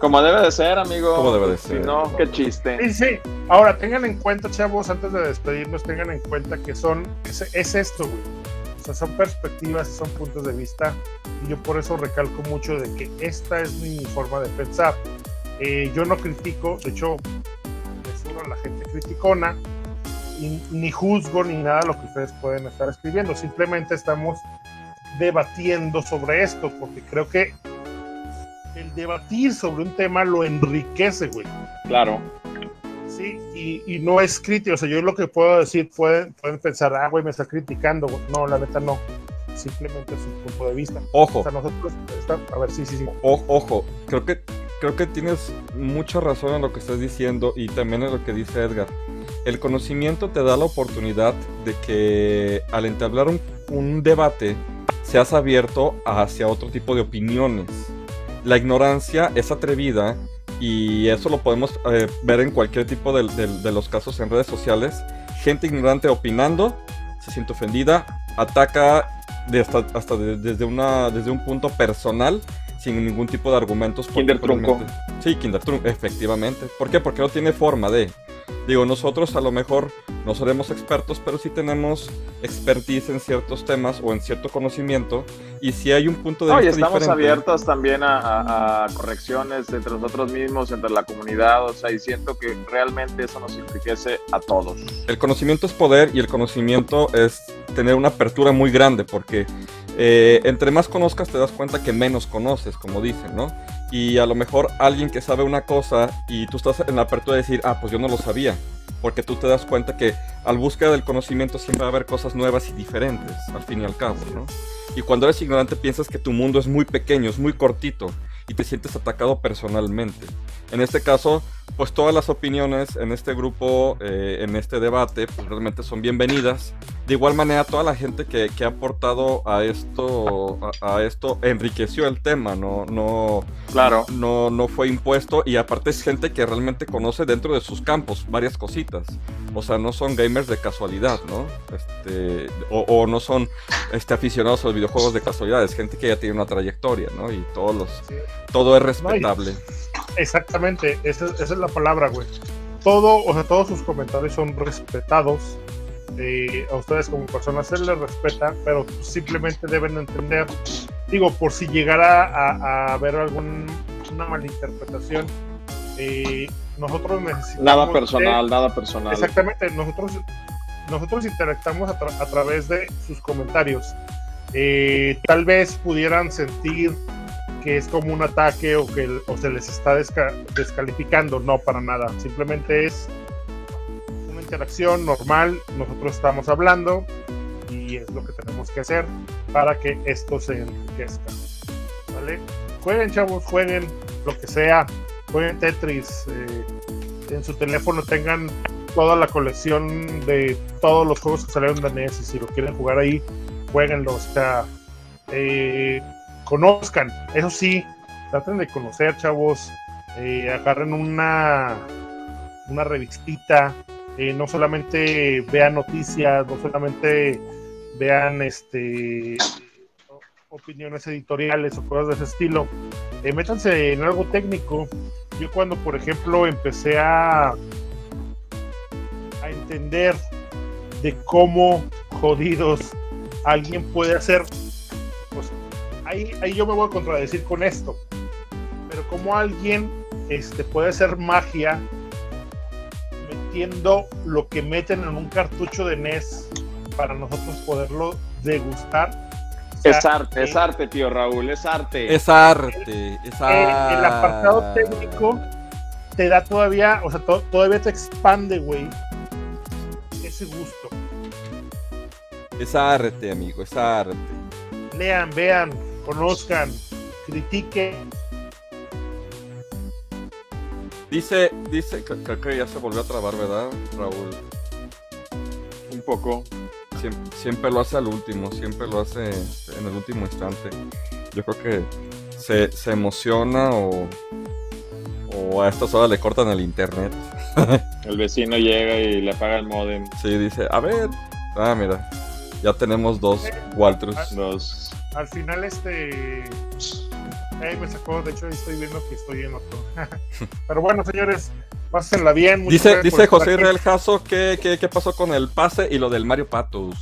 Como debe de ser, amigo. Como debe de ser. Si no, qué chiste. Sí, sí. Ahora, tengan en cuenta, chavos, antes de despedirnos, tengan en cuenta que son, es, esto, güey. O sea, son perspectivas, son puntos de vista. Y yo por eso recalco mucho de que esta es mi forma de pensar. Eh, yo no critico, de hecho, me suelo a la gente criticona, ni juzgo ni nada lo que ustedes pueden estar escribiendo. Simplemente estamos debatiendo sobre esto, porque creo que el debatir sobre un tema lo enriquece, güey. Claro. Sí, y, no es crítico. O sea, yo lo que puedo decir, pueden, pueden pensar, ah, güey, me está criticando. No, la neta no. Simplemente es un punto de vista. Ojo. O sea, nosotros, a ver, sí, sí, sí. ojo, creo que, creo que tienes mucha razón en lo que estás diciendo y también en lo que dice Edgar. El conocimiento te da la oportunidad de que al entablar un, un debate seas abierto hacia otro tipo de opiniones la ignorancia es atrevida y eso lo podemos eh, ver en cualquier tipo de, los casos en redes sociales. Gente ignorante opinando, se siente ofendida, ataca hasta, desde, un punto personal sin ningún tipo de argumentos. Kinder Trunco. Sí, Kinder Trunco, efectivamente. ¿Por qué? Porque no tiene forma de... Digo, nosotros a lo mejor no seremos expertos, pero sí tenemos expertise en ciertos temas o en cierto conocimiento. Y si hay un punto de vista. estamos abiertos también a, correcciones entre nosotros mismos, entre la comunidad. O sea, y siento que realmente eso nos enriquece a todos. El conocimiento es poder y el conocimiento es tener una apertura muy grande, porque eh, entre más conozcas te das cuenta que menos conoces, como dicen, ¿no? Y a lo mejor alguien que sabe una cosa y tú estás en la apertura de decir, ah, pues yo no lo sabía. Porque tú te das cuenta que al búsqueda del conocimiento siempre va a haber cosas nuevas y diferentes, al fin y al cabo, ¿no? Y cuando eres ignorante piensas que tu mundo es muy pequeño, es muy cortito y te sientes atacado personalmente. En este caso, pues todas las opiniones en este grupo, eh, en este debate, pues realmente son bienvenidas. De igual manera, toda la gente que, ha aportado a esto, a, esto enriqueció el tema, no, no, claro. no, no fue impuesto y aparte es gente que realmente conoce dentro de sus campos varias cositas. O sea, no son gamers de casualidad, ¿no? Este, o, no son este, aficionados a los videojuegos de casualidad, es gente que ya tiene una trayectoria, ¿no? Y todos los, todo es respetable. exactamente, esa, es la palabra, güey. Todo, o sea, todos sus comentarios son respetados. Eh, a ustedes como personas se les respeta, pero simplemente deben entender, digo, por si llegara a, haber alguna malinterpretación, eh, nosotros necesitamos... Nada personal, nada personal. Exactamente, nosotros, nosotros interactuamos a, través de sus comentarios. Eh, tal vez pudieran sentir que es como un ataque o que se les está descalificando. No, para nada. Simplemente es interacción normal. Nosotros estamos hablando y es lo que tenemos que hacer para que esto se enriquezca. Jueguen, chavos, jueguen lo que sea. Jueguen Tetris. Eh, en su teléfono tengan toda la colección de todos los juegos que salieron de NES y si lo quieren jugar ahí, jueguenlo. O sea, eh, conozcan, eso sí, traten de conocer, chavos, eh, agarren una, una revistita, eh, no solamente vean noticias, no solamente vean este opiniones editoriales o cosas de ese estilo, eh, métanse en algo técnico. Yo cuando, por ejemplo, empecé a, a entender de cómo jodidos alguien puede hacer ahí, yo me voy a contradecir con esto. Pero como alguien este, puede hacer magia entiendo lo que meten en un cartucho de NES para nosotros poderlo degustar. O sea, Es arte, es eh, arte, tío Raúl, es arte. Es arte, es arte. el apartado técnico te da todavía, o sea, to- todavía te expande, güey, ese gusto. Es arte, amigo, es arte. Lean, vean, conozcan, critiquen. Dice, dice, cre- creo que ya se volvió a trabar, ¿verdad, Raúl? Un poco. Siempre, siempre lo hace al último, siempre lo hace en el último instante. Yo creo que se, se emociona o, o a estas horas le cortan el internet. El vecino llega y le apaga el modem. Sí, dice, a ver. Ah, mira, ya tenemos dos Walters. Los... Al final, este. Me sacó, de hecho, ahí estoy viendo que estoy en otro. Pero bueno, señores, pásenla bien. muchas Dice, dice José. Israel Jasso que, que- qué pasó con el pase y lo del Mario Patos.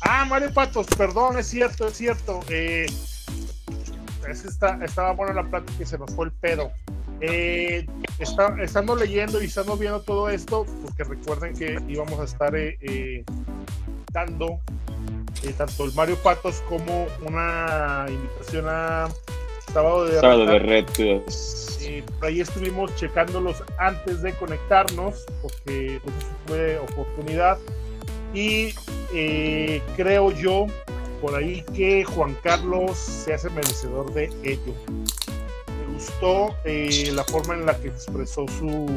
Ah, Mario Patos, perdón, es cierto, es cierto. Eh, es que está, estaba buena la plática y se nos fue el pedo. Eh, está- estando leyendo y estando viendo todo esto, porque recuerden que íbamos a estar eh, eh, dando eh, tanto el Mario Patos como una invitación a Sábado de Sábado de retos. Eh, por ahí estuvimos checándolos antes de conectarnos, porque pues, fue oportunidad. Y eh, creo yo, por ahí, que Juan Carlos se hace merecedor de ello. Me gustó eh, la forma en la que expresó su,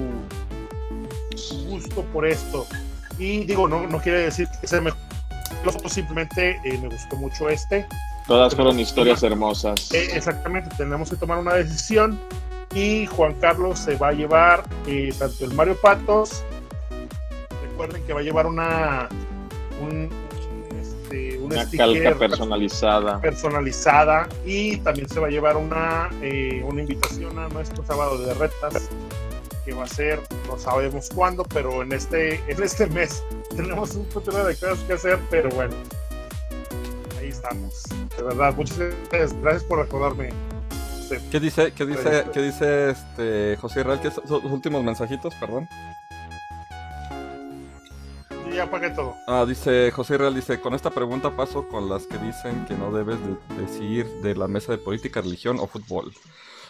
su gusto por esto. Y digo, no, no quiere decir que sea mejor. Simplemente eh, me gustó mucho este. Todas fueron historias hermosas. Eh, exactamente, tenemos que tomar una decisión y Juan Carlos se va a llevar eh, tanto el Mario Patos, recuerden que va a llevar una un, este, un Una calca personalizada. personalizada y también se va a llevar una, una invitación a nuestro sábado de retas que va a ser, no sabemos cuándo, pero en este, en este mes tenemos un futuro de cosas que hacer, pero bueno, ahí estamos. De verdad, muchas gracias, gracias por recordarme. ¿Qué dice, qué dice, qué dice este José Israel? ¿Qué son los últimos mensajitos, perdón? y ya apagué todo. Ah, dice José Israel, dice, con esta pregunta paso con las que dicen que no debes de decidir de la mesa de política, religión o fútbol.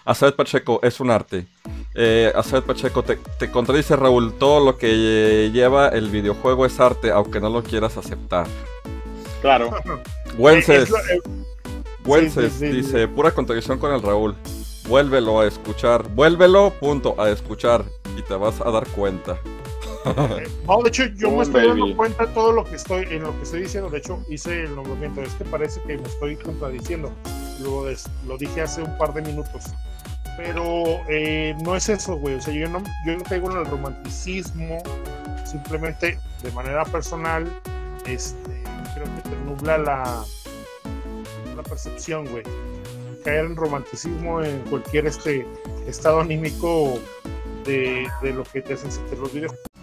Azad Pacheco, es un arte. Eh, Azad Pacheco, te, te contradice Raúl, todo lo que lleva el videojuego es arte, aunque no lo quieras aceptar. Claro. Wences, eh, Wences sí, sí, sí. dice, pura contradicción con el Raúl. Vuélvelo a escuchar, vuélvelo, punto, a escuchar, y te vas a dar cuenta. Eh, No, de hecho, yo Oh, me estoy baby. dando cuenta de todo lo que estoy, en lo que estoy diciendo. De hecho, hice el nombramiento. Es que parece que me estoy contradiciendo. Lo, des- lo dije hace un par de minutos. Pero eh, no es eso, güey. O sea, yo no, yo no caigo en el romanticismo. Simplemente, de manera personal, este, creo que te nubla la, la percepción, güey. Caer en romanticismo en cualquier este estado anímico de, de lo que te hacen sentir los videojuegos.